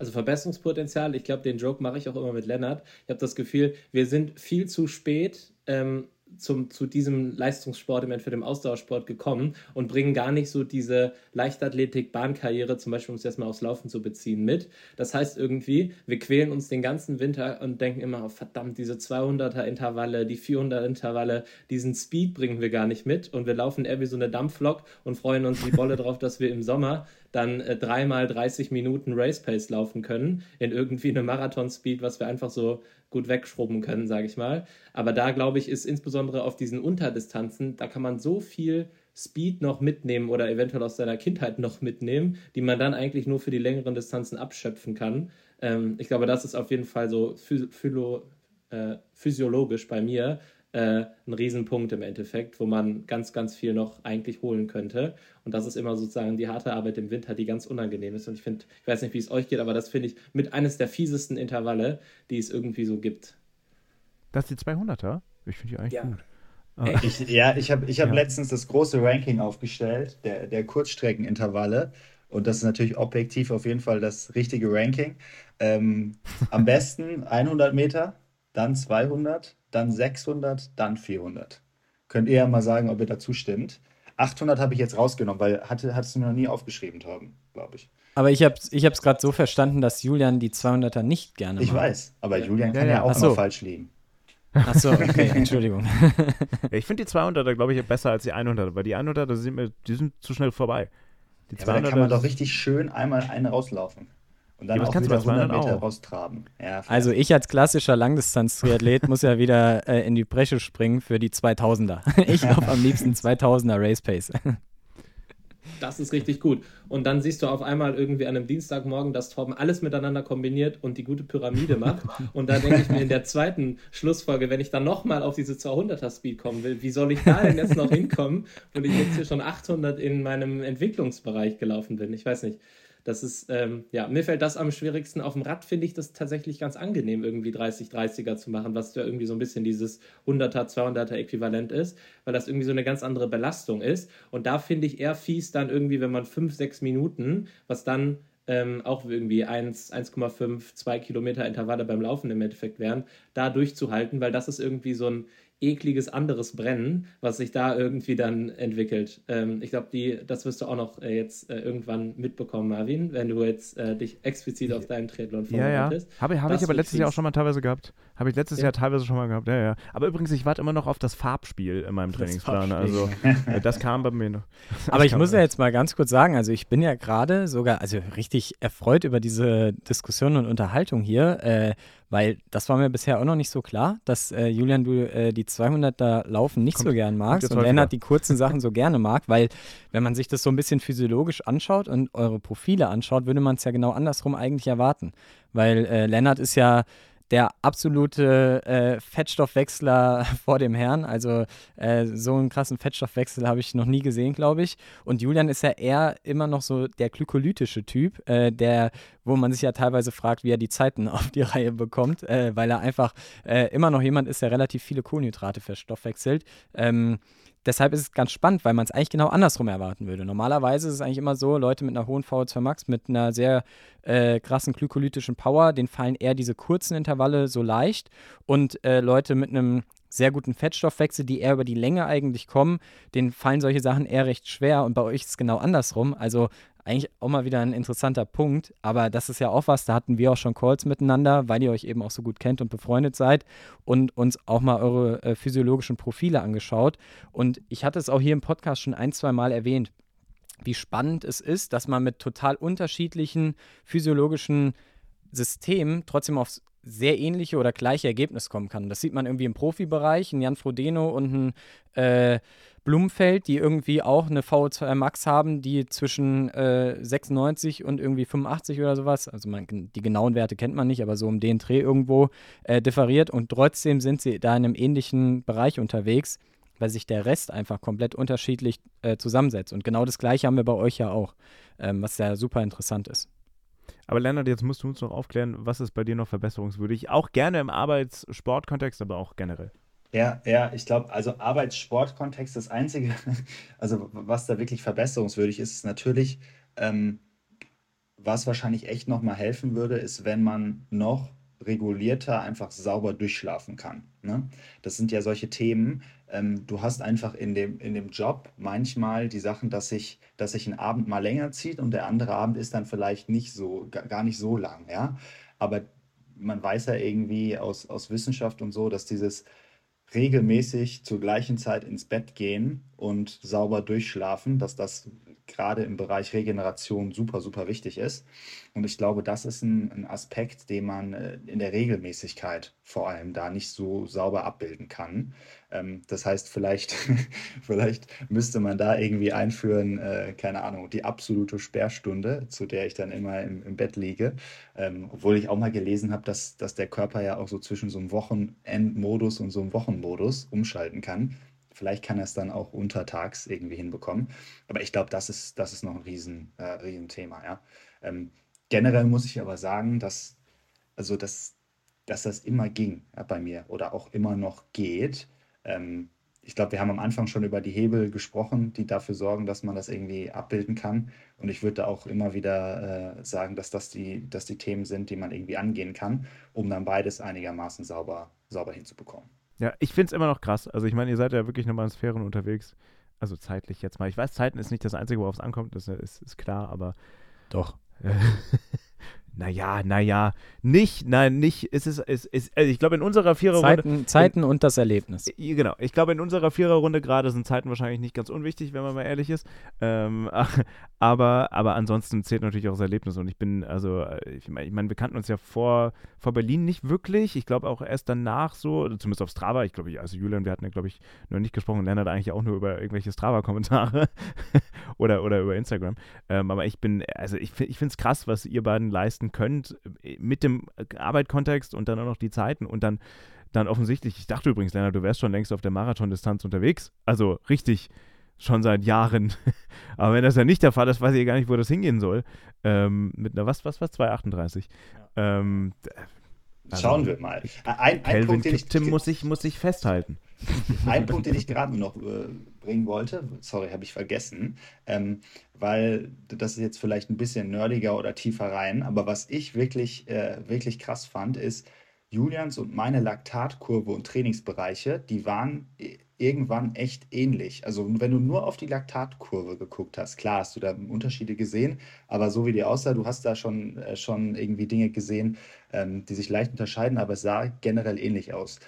Also Verbesserungspotenzial, ich glaube, den Joke mache ich auch immer mit Lennart. Ich habe das Gefühl, wir sind viel zu spät, ähm, zum, zu diesem Leistungssport, im Endeffekt dem Ausdauersport gekommen und bringen gar nicht so diese Leichtathletik-Bahnkarriere, zum Beispiel um es jetzt mal aufs Laufen zu beziehen, mit. Das heißt irgendwie, wir quälen uns den ganzen Winter und denken immer, oh, verdammt, diese 200er-Intervalle, die 400er-Intervalle, diesen Speed bringen wir gar nicht mit und wir laufen eher wie so eine Dampflok und freuen uns wie Bolle drauf, dass wir im Sommer dann äh, dreimal 30 Minuten Race Pace laufen können in irgendwie eine Marathon Speed, was wir einfach so gut wegschrubben können, sage ich mal. Aber da glaube ich, ist insbesondere auf diesen Unterdistanzen, da kann man so viel Speed noch mitnehmen oder eventuell aus seiner Kindheit noch mitnehmen, die man dann eigentlich nur für die längeren Distanzen abschöpfen kann. Ähm, ich glaube, das ist auf jeden Fall so äh, physiologisch bei mir äh, ein Riesenpunkt im Endeffekt, wo man ganz, ganz viel noch eigentlich holen könnte. Und das ist immer sozusagen die harte Arbeit im Winter, die ganz unangenehm ist. Und ich finde, ich weiß nicht, wie es euch geht, aber das finde ich mit eines der fiesesten Intervalle, die es irgendwie so gibt. Das ist die 200er? Ich finde die eigentlich ja. gut. Ich, ja, ich habe ich hab ja. letztens das große Ranking aufgestellt, der, der Kurzstreckenintervalle. Und das ist natürlich objektiv auf jeden Fall das richtige Ranking. Ähm, am besten 100 Meter, dann 200, dann 600, dann 400. Könnt ihr ja mal sagen, ob ihr dazu stimmt. 800 habe ich jetzt rausgenommen, weil hatte, hattest du noch nie aufgeschrieben, Torben, glaube ich. Aber ich habe es ich gerade so verstanden, dass Julian die 200er nicht gerne macht. Ich weiß, aber Julian kann ja, ja auch so. mal falsch liegen. Achso, okay, Entschuldigung. ich finde die 200er, glaube ich, besser als die 100er, weil die 100er, sind, mir, die sind zu schnell vorbei. Die ja, 200er, aber da kann man doch richtig schön einmal eine rauslaufen. Und dann ja, auch wieder 100 Meter auch. raustraben. Ja, also ich als klassischer Langdistanz-Triathlet muss ja wieder äh, in die Bresche springen für die 2000er. ich laufe am liebsten 2000er Race Pace. Das ist richtig gut. Und dann siehst du auf einmal irgendwie an einem Dienstagmorgen, dass Torben alles miteinander kombiniert und die gute Pyramide macht. Und da denke ich mir in der zweiten Schlussfolge, wenn ich dann nochmal auf diese 200er Speed kommen will, wie soll ich da denn jetzt noch hinkommen, wenn ich jetzt hier schon 800 in meinem Entwicklungsbereich gelaufen bin? Ich weiß nicht. Das ist, ähm, ja, mir fällt das am schwierigsten. Auf dem Rad finde ich das tatsächlich ganz angenehm, irgendwie 30-30er zu machen, was ja irgendwie so ein bisschen dieses 100er, 200er Äquivalent ist, weil das irgendwie so eine ganz andere Belastung ist. Und da finde ich eher fies dann irgendwie, wenn man 5, 6 Minuten, was dann ähm, auch irgendwie 1,5, 2 Kilometer Intervalle beim Laufen im Endeffekt wären, da durchzuhalten, weil das ist irgendwie so ein ekliges anderes Brennen, was sich da irgendwie dann entwickelt. Ähm, ich glaube, das wirst du auch noch äh, jetzt äh, irgendwann mitbekommen, Marvin, wenn du jetzt äh, dich explizit auf deinen Triathlon vorbereitest. Ja, ja. Habe hab ich aber letztes Jahr auch schon mal teilweise gehabt. Habe ich letztes ja. Jahr teilweise schon mal gehabt, ja, ja. Aber übrigens, ich warte immer noch auf das Farbspiel in meinem Trainingsplan. Also, äh, das kam bei mir noch. aber ich muss ja jetzt mal ganz kurz sagen, also ich bin ja gerade sogar, also richtig erfreut über diese Diskussion und Unterhaltung hier, äh, weil das war mir bisher auch noch nicht so klar, dass äh, Julian, du äh, die 200er Laufen nicht kommt, so gern magst und Lennart die kurzen Sachen so gerne mag, weil wenn man sich das so ein bisschen physiologisch anschaut und eure Profile anschaut, würde man es ja genau andersrum eigentlich erwarten. Weil äh, Lennart ist ja der absolute äh, Fettstoffwechsler vor dem Herrn. Also äh, so einen krassen Fettstoffwechsel habe ich noch nie gesehen, glaube ich. Und Julian ist ja eher immer noch so der glykolytische Typ, äh, der, wo man sich ja teilweise fragt, wie er die Zeiten auf die Reihe bekommt, äh, weil er einfach äh, immer noch jemand ist, der relativ viele Kohlenhydrate verstoffwechselt. Ähm, deshalb ist es ganz spannend, weil man es eigentlich genau andersrum erwarten würde. Normalerweise ist es eigentlich immer so, Leute mit einer hohen VO2 Max, mit einer sehr äh, krassen glykolytischen Power, denen fallen eher diese kurzen Intervalle so leicht und äh, Leute mit einem sehr guten Fettstoffwechsel, die eher über die Länge eigentlich kommen, denen fallen solche Sachen eher recht schwer und bei euch ist es genau andersrum. Also eigentlich auch mal wieder ein interessanter Punkt, aber das ist ja auch was, da hatten wir auch schon Calls miteinander, weil ihr euch eben auch so gut kennt und befreundet seid und uns auch mal eure äh, physiologischen Profile angeschaut. Und ich hatte es auch hier im Podcast schon ein, zwei Mal erwähnt, wie spannend es ist, dass man mit total unterschiedlichen physiologischen Systemen trotzdem aufs sehr ähnliche oder gleiche Ergebnis kommen kann. Das sieht man irgendwie im Profibereich, ein Jan Frodeno und ein äh, Blumenfeld, die irgendwie auch eine VO2 Max haben, die zwischen äh, 96 und irgendwie 85 oder sowas, also man, die genauen Werte kennt man nicht, aber so um den Dreh irgendwo äh, differiert und trotzdem sind sie da in einem ähnlichen Bereich unterwegs, weil sich der Rest einfach komplett unterschiedlich äh, zusammensetzt. Und genau das Gleiche haben wir bei euch ja auch, ähm, was ja super interessant ist. Aber Lennart, jetzt musst du uns noch aufklären, was ist bei dir noch verbesserungswürdig? Auch gerne im Arbeitssportkontext, aber auch generell. Ja, ja, ich glaube, also Arbeitssportkontext, das Einzige, also was da wirklich verbesserungswürdig ist, ist natürlich, ähm, was wahrscheinlich echt nochmal helfen würde, ist, wenn man noch regulierter einfach sauber durchschlafen kann. Ne? Das sind ja solche Themen. Ähm, du hast einfach in dem, in dem Job manchmal die Sachen, dass sich, dass ein Abend mal länger zieht und der andere Abend ist dann vielleicht nicht so, gar nicht so lang. Ja? Aber man weiß ja irgendwie aus, aus Wissenschaft und so, dass dieses regelmäßig zur gleichen Zeit ins Bett gehen und sauber durchschlafen, dass das gerade im Bereich Regeneration super, super wichtig ist. Und ich glaube, das ist ein, ein, Aspekt, den man äh, in der Regelmäßigkeit vor allem da nicht so sauber abbilden kann. Ähm, das heißt, vielleicht, vielleicht müsste man da irgendwie einführen, äh, keine Ahnung, die absolute Sperrstunde, zu der ich dann immer im, im Bett liege. Ähm, obwohl ich auch mal gelesen habe, dass, dass der Körper ja auch so zwischen so einem Wochenendmodus und so einem Wochenmodus umschalten kann. Vielleicht kann er es dann auch untertags irgendwie hinbekommen. Aber ich glaube, das ist, das ist noch ein riesen, äh, Riesenthema. Ja. Ähm, generell muss ich aber sagen, dass, also das, dass das immer ging ja, bei mir oder auch immer noch geht. Ähm, ich glaube, wir haben am Anfang schon über die Hebel gesprochen, die dafür sorgen, dass man das irgendwie abbilden kann. Und ich würde auch immer wieder äh, sagen, dass das die, dass die Themen sind, die man irgendwie angehen kann, um dann beides einigermaßen sauber, sauber hinzubekommen. Ja, ich finde es immer noch krass. Also ich meine, ihr seid ja wirklich nochmal in Sphären unterwegs. Also zeitlich jetzt mal. Ich weiß, Zeiten ist nicht das Einzige, worauf es ankommt, das ist, ist klar, aber doch. naja, naja, nicht, nein, nicht, es ist, es ist, also ich glaube in unserer Viererrunde. Zeiten, Zeiten und das Erlebnis. Genau, ich glaube in unserer Viererrunde gerade sind Zeiten wahrscheinlich nicht ganz unwichtig, wenn man mal ehrlich ist. Ähm, aber, aber ansonsten zählt natürlich auch das Erlebnis und ich bin, also, ich meine, ich mein, wir kannten uns ja vor, vor Berlin nicht wirklich. Ich glaube auch erst danach so, zumindest auf Strava, ich glaube, also Julian, wir hatten ja, glaube ich, noch nicht gesprochen, Lennart eigentlich auch nur über irgendwelche Strava-Kommentare oder, oder über Instagram. Ähm, aber ich bin, also ich, ich finde es krass, was ihr beiden leisten könnt äh, mit dem Arbeitkontext und dann auch noch die Zeiten und dann, dann offensichtlich, ich dachte übrigens, Lennart, du wärst schon längst auf der Marathondistanz unterwegs. Also richtig schon seit Jahren. Aber wenn das ja nicht der Fall ist, weiß ich gar nicht, wo das hingehen soll. Ähm, mit einer, was, was, was, 238. Ja. Ähm, also, Schauen wir mal. Ein, ein Punkt, den ich, Tim muss sich, muss sich festhalten. Ein Punkt, den ich gerade noch äh, bringen wollte, sorry, habe ich vergessen, ähm, weil das ist jetzt vielleicht ein bisschen nerdiger oder tiefer rein, aber was ich wirklich, äh, wirklich krass fand, ist, Julians und meine Laktatkurve und Trainingsbereiche, die waren irgendwann echt ähnlich. Also wenn du nur auf die Laktatkurve geguckt hast, klar hast du da Unterschiede gesehen, aber so wie die aussah, du hast da schon, äh, schon irgendwie Dinge gesehen, ähm, die sich leicht unterscheiden, aber es sah generell ähnlich aus.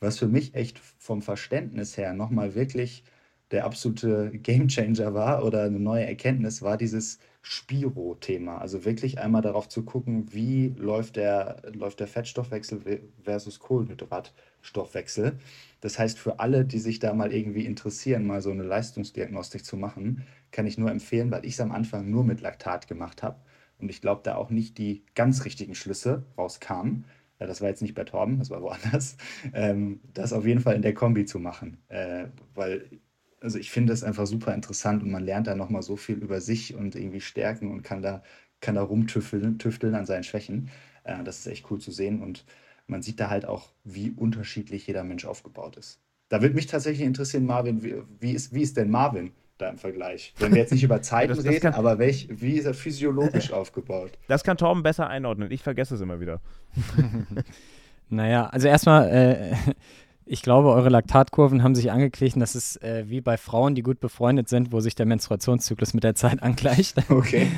Was für mich echt vom Verständnis her nochmal wirklich der absolute Gamechanger war oder eine neue Erkenntnis war dieses Spiro-Thema. Also wirklich einmal darauf zu gucken, wie läuft der, läuft der Fettstoffwechsel versus Kohlenhydratstoffwechsel. Das heißt, für alle, die sich da mal irgendwie interessieren, mal so eine Leistungsdiagnostik zu machen, kann ich nur empfehlen, weil ich es am Anfang nur mit Laktat gemacht habe und ich glaube, da auch nicht die ganz richtigen Schlüsse rauskamen. Das war jetzt nicht bei Torben, das war woanders. Ähm, das auf jeden Fall in der Kombi zu machen, äh, weil also ich finde das einfach super interessant und man lernt da nochmal so viel über sich und irgendwie Stärken und kann da, kann da rumtüfteln tüfteln an seinen Schwächen. Äh, das ist echt cool zu sehen und man sieht da halt auch, wie unterschiedlich jeder Mensch aufgebaut ist. Da würde mich tatsächlich interessieren, Marvin, wie, wie, ist, wie ist denn Marvin da im Vergleich? Wenn wir jetzt nicht über Zeiten das, das reden, kann, aber welch, wie ist er physiologisch aufgebaut? Das kann Torben besser einordnen. Ich vergesse es immer wieder. naja, also erstmal, äh, ich glaube, eure Laktatkurven haben sich angeglichen. Das ist äh, wie bei Frauen, die gut befreundet sind, wo sich der Menstruationszyklus mit der Zeit angleicht. Okay,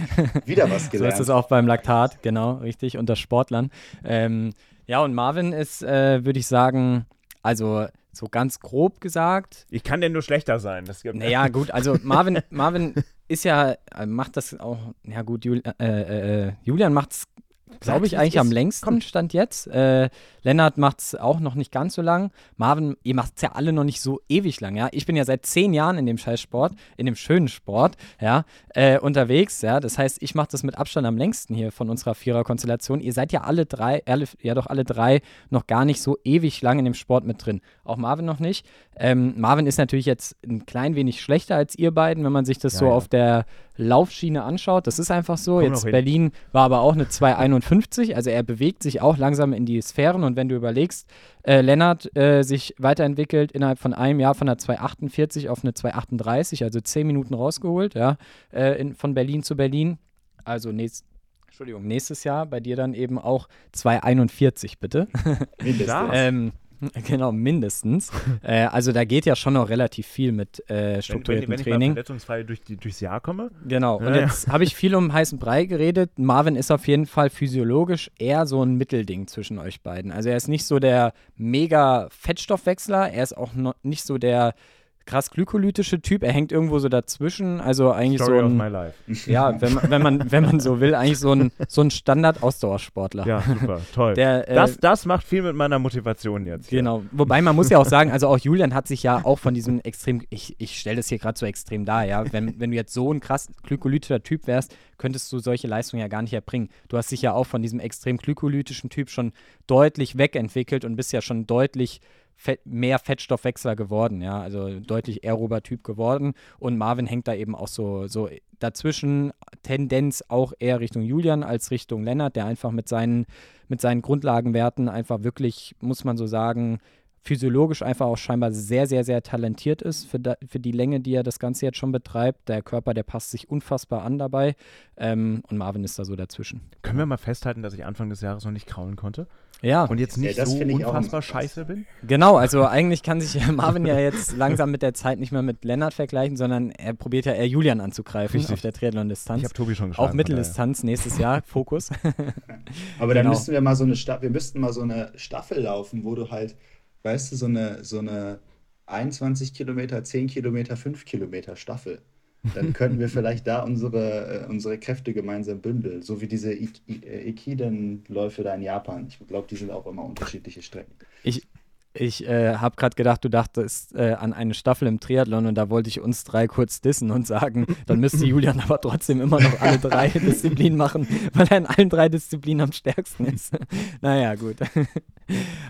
wieder was gelernt. so ist es auch beim Laktat, genau, richtig, unter Sportlern. Ähm, ja, und Marvin ist, äh, würde ich sagen, also so ganz grob gesagt. Ich kann denn nur schlechter sein. Das naja, gut, also Marvin, Marvin ist ja, äh, macht das auch, ja gut, Jul, äh, äh, äh Julian macht es glaube ich, eigentlich am längsten kommt. Stand jetzt. Äh, Lennart macht es auch noch nicht ganz so lang. Marvin, ihr macht es ja alle noch nicht so ewig lang, ja. Ich bin ja seit zehn Jahren in dem Scheißsport, in dem schönen Sport, ja, äh, unterwegs, ja. Das heißt, ich mache das mit Abstand am längsten hier von unserer Vierer-Konstellation. Ihr seid ja alle drei, alle, ja doch alle drei noch gar nicht so ewig lang in dem Sport mit drin. Auch Marvin noch nicht. Ähm, Marvin ist natürlich jetzt ein klein wenig schlechter als ihr beiden, wenn man sich das ja, so ja. auf der Laufschiene anschaut. Das ist einfach so. Komm Jetzt Berlin war aber auch eine 251, also er bewegt sich auch langsam in die Sphären und wenn du überlegst, äh, Lennart äh, sich weiterentwickelt innerhalb von einem Jahr von einer 248 auf eine 238, also 10 Minuten rausgeholt, ja, äh, in, von Berlin zu Berlin. Also nächst, Entschuldigung, nächstes Jahr bei dir dann eben auch 2,41 bitte. Ähm, genau, mindestens. äh, also da geht ja schon noch relativ viel mit äh, Wenn, wenn, strukturiertem wenn ich mal Training. verletzungsfrei durch die, durchs Jahr komme. Genau, und Ja, ja. jetzt habe ich viel um heißen Brei geredet. Marvin ist auf jeden Fall physiologisch eher so ein Mittelding zwischen euch beiden. Also er ist nicht so der mega Fettstoffwechsler, er ist auch noch nicht so der krass glykolytische Typ, er hängt irgendwo so dazwischen. Also eigentlich Story so of ein, my life. ja, wenn man, wenn man, wenn man so will, eigentlich so ein, so ein Standard-Ausdauersportler. Ja, super, toll. Der, äh, das, das macht viel mit meiner Motivation jetzt. Genau. Wobei man muss ja auch sagen, also auch Julian hat sich ja auch von diesem extrem, ich, ich stelle das hier gerade so extrem dar, ja. Wenn, wenn du jetzt so ein krass glykolytischer Typ wärst, könntest du solche Leistungen ja gar nicht erbringen. Du hast dich ja auch von diesem extrem glykolytischen Typ schon deutlich wegentwickelt und bist ja schon deutlich Fett, mehr Fettstoffwechsler geworden, ja, also deutlich aerober Typ geworden. Und Marvin hängt da eben auch so, so dazwischen, Tendenz auch eher Richtung Julian als Richtung Lennart, der einfach mit seinen, mit seinen Grundlagenwerten einfach wirklich, muss man so sagen, physiologisch einfach auch scheinbar sehr, sehr, sehr talentiert ist für, da, für die Länge, die er das Ganze jetzt schon betreibt. Der Körper, der passt sich unfassbar an dabei ähm, und Marvin ist da so dazwischen. Können wir mal festhalten, dass ich Anfang des Jahres noch nicht kraulen konnte? Ja, Und jetzt Ja, nicht das so ich unfassbar scheiße bin? genau. Also eigentlich kann sich Marvin ja jetzt langsam mit der Zeit nicht mehr mit Lennart vergleichen, sondern er probiert ja eher Julian anzugreifen Richtig. auf der Ich Triathlon-Distanz. habe Tobi schon geschlagen. Auch Mitteldistanz nächstes Jahr, Fokus. Aber dann Genau. müssten wir mal so eine Staffel, wir müssten mal so eine Staffel laufen, wo du halt, weißt du, so eine, so eine 21 Kilometer, 10 Kilometer, 5 Kilometer Staffel. Dann könnten wir vielleicht da unsere, äh, unsere Kräfte gemeinsam bündeln, so wie diese äh, Ikiden-Läufe da in Japan. Ich glaube, die sind auch immer unterschiedliche Strecken. Ich, ich äh, habe gerade gedacht, du dachtest äh, an eine Staffel im Triathlon und da wollte ich uns drei kurz dissen und sagen, dann müsste Julian aber trotzdem immer noch alle drei Disziplinen machen, weil er in allen drei Disziplinen am stärksten ist. naja, gut.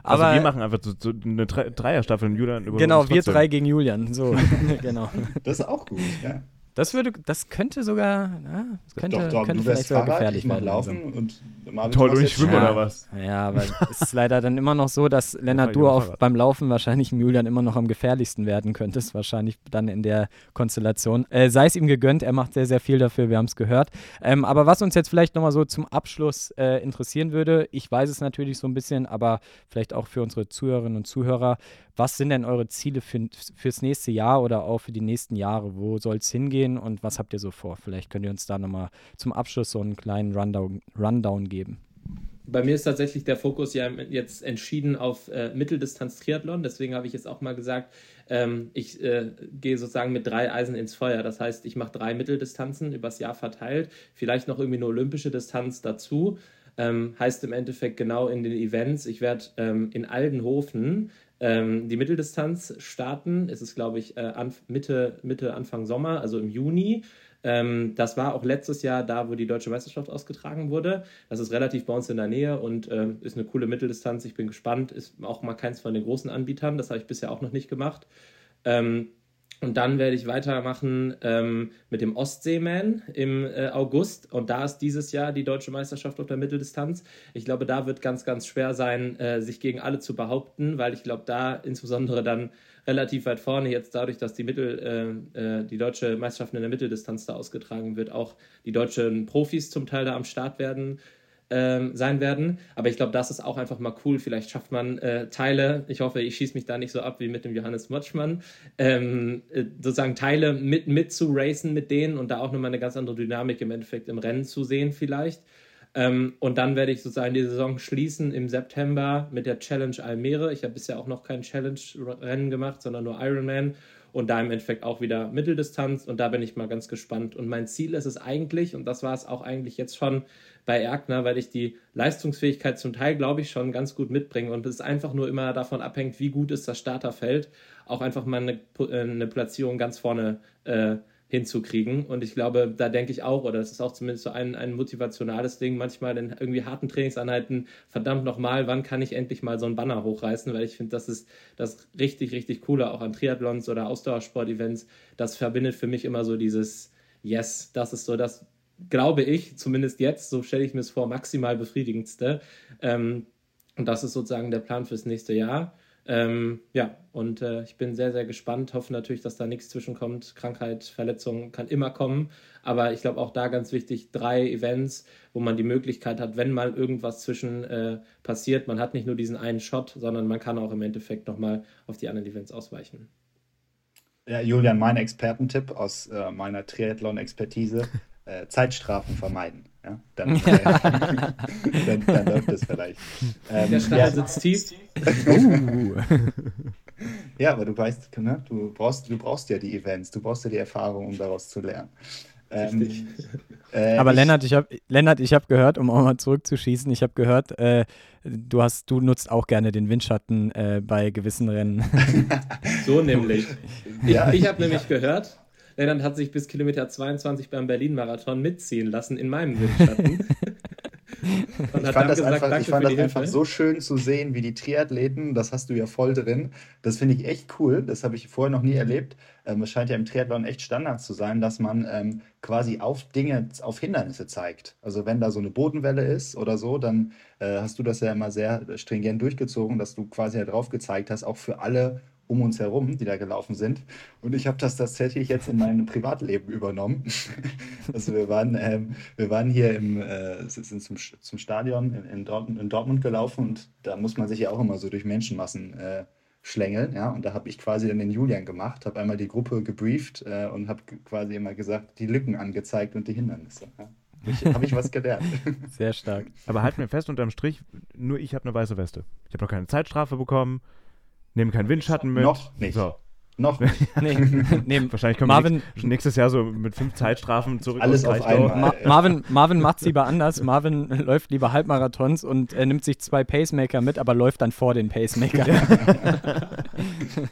Also aber wir machen einfach so, so eine Dre Dreierstaffel und Julian über genau, wir drei gegen Julian. So, genau. Das ist auch gut, ja. Das würde, das könnte sogar, ja, das könnte, doch, doch, könnte du wärst vielleicht sogar Fahrrad, gefährlich werden. Laufen und Marvin Toll, und ich schwimme Schwimmen. oder was? Ja, aber es ist leider dann immer noch so, dass Lennart, du Fahrrad. beim Laufen wahrscheinlich Julian immer noch am gefährlichsten werden könntest. Wahrscheinlich dann in der Konstellation. Äh, sei es ihm gegönnt, er macht sehr, sehr viel dafür, wir haben es gehört. Ähm, aber was uns jetzt vielleicht nochmal so zum Abschluss äh, interessieren würde, ich weiß es natürlich so ein bisschen, aber vielleicht auch für unsere Zuhörerinnen und Zuhörer, was sind denn eure Ziele für, fürs nächste Jahr oder auch für die nächsten Jahre? Wo soll es hingehen und was habt ihr so vor? Vielleicht könnt ihr uns da nochmal zum Abschluss so einen kleinen Rundown, Rundown geben. Bei mir ist tatsächlich der Fokus ja jetzt entschieden auf äh, Mitteldistanz-Triathlon. Deswegen habe ich jetzt auch mal gesagt, ähm, ich äh, gehe sozusagen mit drei Eisen ins Feuer. Das heißt, ich mache drei Mitteldistanzen übers Jahr verteilt, vielleicht noch irgendwie eine olympische Distanz dazu. Ähm, heißt im Endeffekt genau in den Events, ich werde ähm, in Aldenhofen ähm, die Mitteldistanz starten. Es ist, glaube ich, äh, Mitte, Mitte, Anfang Sommer, also im Juni. Ähm, das war auch letztes Jahr da, wo die deutsche Meisterschaft ausgetragen wurde. Das ist relativ bei uns in der Nähe und ähm, ist eine coole Mitteldistanz. Ich bin gespannt. Ist auch mal keins von den großen Anbietern. Das habe ich bisher auch noch nicht gemacht. Ähm, und dann werde ich weitermachen ähm, mit dem Ostseeman im äh, August. Und da ist dieses Jahr die deutsche Meisterschaft auf der Mitteldistanz. Ich glaube, da wird ganz, ganz schwer sein, äh, sich gegen alle zu behaupten, weil ich glaube, da insbesondere dann relativ weit vorne jetzt dadurch, dass die Mittel, äh, äh, die deutsche Meisterschaft in der Mitteldistanz da ausgetragen wird, auch die deutschen Profis zum Teil da am Start werden ähm, sein werden. Aber ich glaube, das ist auch einfach mal cool. Vielleicht schafft man äh, Teile, ich hoffe, ich schieße mich da nicht so ab wie mit dem Johannes Motschmann, ähm, äh, sozusagen Teile mit, mit zu racen mit denen und da auch nochmal eine ganz andere Dynamik im Endeffekt im Rennen zu sehen vielleicht. Ähm, und dann werde ich sozusagen die Saison schließen im September mit der Challenge Almere. Ich habe bisher auch noch kein Challenge-Rennen gemacht, sondern nur Ironman. Und da im Endeffekt auch wieder Mitteldistanz. Und da bin ich mal ganz gespannt. Und mein Ziel ist es eigentlich, und das war es auch eigentlich jetzt schon bei Erkner, weil ich die Leistungsfähigkeit zum Teil, glaube ich, schon ganz gut mitbringe. Und es einfach nur immer davon abhängt, wie gut ist das Starterfeld. Auch einfach mal eine, äh, eine Platzierung ganz vorne äh, hinzukriegen. Und ich glaube, da denke ich auch, oder das ist auch zumindest so ein, ein motivationales Ding, manchmal in irgendwie harten Trainingseinheiten, verdammt nochmal, wann kann ich endlich mal so einen Banner hochreißen? Weil ich finde, das ist das richtig, richtig coole, auch an Triathlons oder Ausdauersport-Events. Das verbindet für mich immer so dieses Yes, das ist so das, glaube ich, zumindest jetzt, so stelle ich mir es vor, maximal befriedigendste. Ähm, und das ist sozusagen der Plan fürs nächste Jahr. Ähm, ja, und äh, ich bin sehr, sehr gespannt. Hoffe natürlich, dass da nichts zwischenkommt. Krankheit, Verletzung kann immer kommen. Aber ich glaube auch da ganz wichtig, drei Events, wo man die Möglichkeit hat, wenn mal irgendwas zwischen äh, passiert, man hat nicht nur diesen einen Shot, sondern man kann auch im Endeffekt nochmal auf die anderen Events ausweichen. Ja, Julian, mein Expertentipp aus äh, meiner Triathlon-Expertise: äh, Zeitstrafen vermeiden. Ja? Dann, äh, dann, dann läuft es vielleicht. Ähm, Der Stachel ja, sitzt tief. Uh. ja, aber du weißt, ne, du, brauchst, du brauchst ja die Events, du brauchst ja die Erfahrung, um daraus zu lernen. Ähm, äh, Aber ich- Lennart, ich habe Lennart, ich habe gehört, um auch mal zurückzuschießen, ich habe gehört, äh, du hast, du nutzt auch gerne den Windschatten äh, bei gewissen Rennen. So nämlich. Ja, ich habe nämlich gehört, Lennart hat sich bis Kilometer 22 beim Berlin-Marathon mitziehen lassen in meinem Windschatten. Ich fand das, gesagt, einfach, ich fand das einfach Hilfe. so schön zu sehen, wie die Triathleten, das hast du ja voll drin. Das finde ich echt cool. Das habe ich vorher noch nie erlebt. Ähm, es scheint ja im Triathlon echt Standard zu sein, dass man ähm, quasi auf Dinge, auf Hindernisse zeigt. Also wenn da so eine Bodenwelle ist oder so, dann äh, hast du das ja immer sehr stringent durchgezogen, dass du quasi ja drauf gezeigt hast, auch für alle um uns herum, die da gelaufen sind. Und ich habe das tatsächlich jetzt in mein Privatleben übernommen. Also wir waren, ähm, wir waren hier im, äh, sind zum, zum Stadion in, in, Dortmund, in Dortmund gelaufen und da muss man sich ja auch immer so durch Menschenmassen äh, schlängeln, ja. Und da habe ich quasi dann den Julian gemacht, habe einmal die Gruppe gebrieft äh, und habe quasi immer gesagt, die Lücken angezeigt und die Hindernisse. Ja. Habe ich was gelernt. Sehr stark. Aber halt mir fest, unterm Strich, nur ich habe eine weiße Weste. Ich habe noch keine Zeitstrafe bekommen, nehme keinen Windschatten mit. Noch nicht. So. Noch nicht. Nee, nee, Wahrscheinlich kommen Marvin- wir nächstes, nächstes Jahr so mit fünf Zeitstrafen zurück. Alles auf einmal. Ma Marvin, Marvin macht es lieber anders. Marvin läuft lieber Halbmarathons und er nimmt sich zwei Pacemaker mit, aber läuft dann vor den Pacemaker.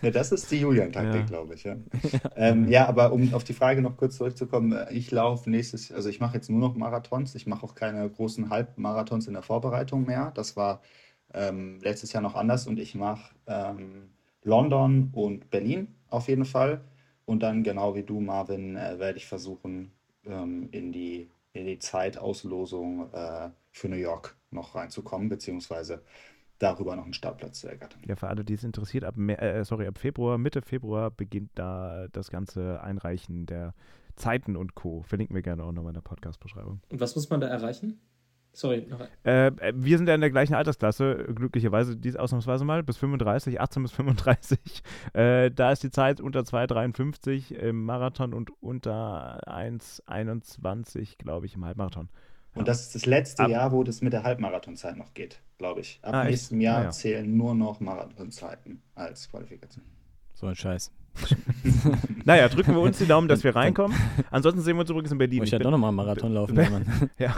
Ja, das ist die Julian-Taktik, Ja. glaube ich. Ja. Ähm, ja, aber um auf die Frage noch kurz zurückzukommen, äh, ich laufe nächstes, also ich mache jetzt nur noch Marathons. Ich mache auch keine großen Halbmarathons in der Vorbereitung mehr. Das war ähm, letztes Jahr noch anders und ich mache ähm, London und Berlin auf jeden Fall. Und dann, genau wie du, Marvin, äh, werde ich versuchen, ähm, in die, in die Zeitauslosung äh, für New York noch reinzukommen, beziehungsweise darüber noch einen Startplatz zu ergattern. Ja, für alle, die es interessiert, ab, äh, sorry, ab Februar, Mitte Februar beginnt da das ganze Einreichen der Zeiten und Co. Verlinken wir gerne auch nochmal in der Podcast-Beschreibung. Und was muss man da erreichen? Sorry, noch Äh, äh, wir sind ja in der gleichen Altersklasse, glücklicherweise dies ausnahmsweise mal, bis 35, 18 bis 35. Äh, da ist die Zeit unter 2,53 im Marathon und unter 1,21, glaube ich, im Halbmarathon. Und das ist das letzte Ab- Jahr, wo das mit der Halbmarathonzeit noch geht, glaube ich. Ab Ah, nächstem Jahr Ah, ja. zählen nur noch Marathonzeiten als Qualifikation. So ein Scheiß. Naja, drücken wir uns die Daumen, dass wir reinkommen. Ansonsten sehen wir uns übrigens in Berlin. Muss ich Ich ja bin- doch nochmal einen Marathon laufen, Mann. ja.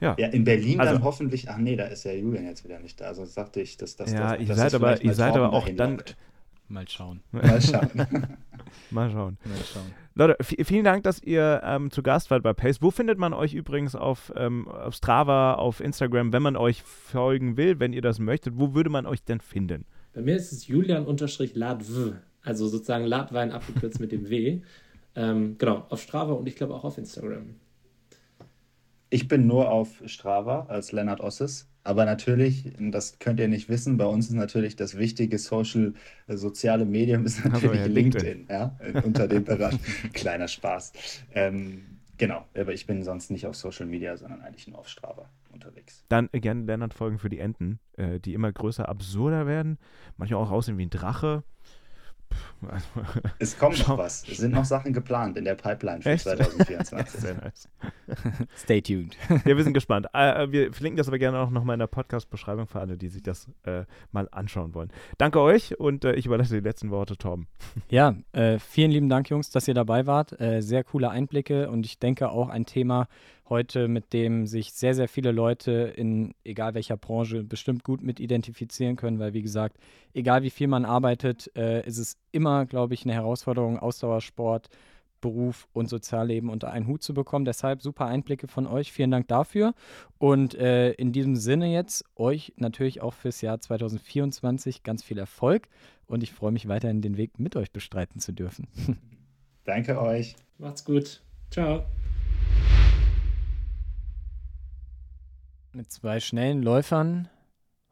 Ja, in Berlin Also- dann hoffentlich. Ach nee, da ist ja Julian jetzt wieder nicht da. Also sagte ich, dass das. Ja, dass, ihr seid das aber- ihr seid aber auch dann- lockt. Mal schauen. Mal schauen. Mal schauen. Mal schauen. Leute, vielen Dank, dass ihr ähm, zu Gast wart bei Pace. Wo findet man euch übrigens auf, ähm, auf Strava, auf Instagram, wenn man euch folgen will, wenn ihr das möchtet? Wo würde man euch denn finden? Bei mir ist es Julian-Ladw, also sozusagen Ladwein abgekürzt mit dem W. Ähm, genau, auf Strava und ich glaube auch auf Instagram. Ich bin nur auf Strava als Lennart Osses. Aber natürlich, das könnt ihr nicht wissen, bei uns ist natürlich das wichtige Social, äh, soziale Medium ist natürlich ja, LinkedIn, ja, äh, unter dem Bereich. Kleiner Spaß. Ähm, genau, aber ich bin sonst nicht auf Social Media, sondern eigentlich nur auf Strava unterwegs. Dann äh, gerne Lennart folgen für die Enten, die immer größer, absurder werden. Manchmal auch aussehen wie ein Drache. Also, Es kommt Schau. noch was. Es sind noch Sachen geplant in der Pipeline für Echt? 2024. Sehr nice. Stay tuned. Ja, wir sind gespannt. Äh, äh, wir verlinken das aber gerne auch nochmal in der Podcast-Beschreibung für alle, die sich das äh, mal anschauen wollen. Danke euch und äh, ich überlasse die letzten Worte Torben. Ja, äh, vielen lieben Dank, Jungs, dass ihr dabei wart. Äh, sehr coole Einblicke und ich denke auch ein Thema heute, mit dem sich sehr, sehr viele Leute in egal welcher Branche bestimmt gut mit identifizieren können, weil wie gesagt, egal wie viel man arbeitet, äh, ist es immer, glaube ich, eine Herausforderung, Ausdauersport, Beruf und Sozialleben unter einen Hut zu bekommen. Deshalb super Einblicke von euch. Vielen Dank dafür. Und äh, in diesem Sinne jetzt euch natürlich auch fürs Jahr 2024 ganz viel Erfolg und ich freue mich weiterhin den Weg mit euch bestreiten zu dürfen. Danke euch. Macht's gut. Ciao. Mit zwei schnellen Läufern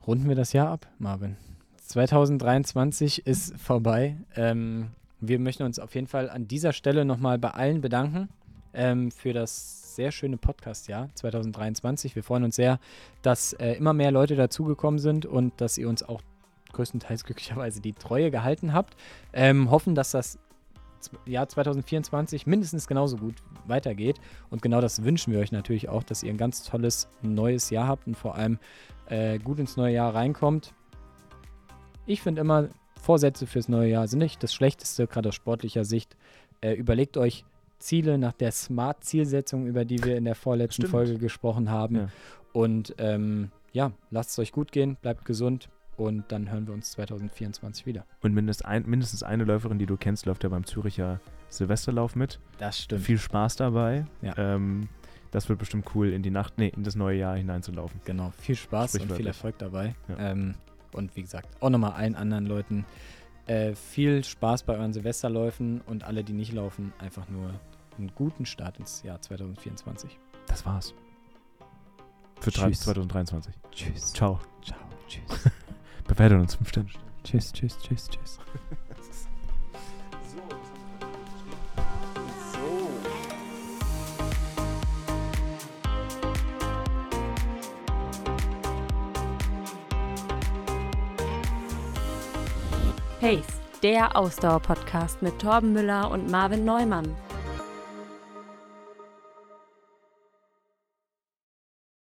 runden wir das Jahr ab, Marvin. 2023 ist vorbei. Ähm, wir möchten uns auf jeden Fall an dieser Stelle nochmal bei allen bedanken ähm, für das sehr schöne Podcast-Jahr 2023. Wir freuen uns sehr, dass äh, immer mehr Leute dazugekommen sind und dass ihr uns auch größtenteils glücklicherweise die Treue gehalten habt. Ähm, hoffen, dass das Jahr 2024 mindestens genauso gut weitergeht. Und genau das wünschen wir euch natürlich auch, dass ihr ein ganz tolles neues Jahr habt und vor allem äh, gut ins neue Jahr reinkommt. Ich finde immer, Vorsätze fürs neue Jahr sind nicht das Schlechteste, gerade aus sportlicher Sicht. Äh, überlegt euch Ziele nach der Smart-Zielsetzung, über die wir in der vorletzten Stimmt. Folge gesprochen haben. Ja. Und ähm, ja, lasst es euch gut gehen, bleibt gesund und dann hören wir uns 2024 wieder. Und mindest ein, mindestens eine Läuferin, die du kennst, läuft ja beim Züricher Silvesterlauf mit. Das stimmt. Viel Spaß dabei. Ja. Ähm, das wird bestimmt cool, in die Nacht, nee, in das neue Jahr hineinzulaufen. Genau, viel Spaß und viel. Erfolg dabei. Ja. Ähm, und wie gesagt, auch nochmal allen anderen Leuten äh, viel Spaß bei euren Silvesterläufen und alle, die nicht laufen, einfach nur einen guten Start ins Jahr 2024. Das war's. Für Tschüss. 2023. Tschüss. Ciao. Ciao. Tschüss. Bewertet uns 5 Sterne. tschüss, tschüss, tschüss, tschüss. Pace, der Ausdauer-Podcast mit Torben Müller und Marvin Neumann.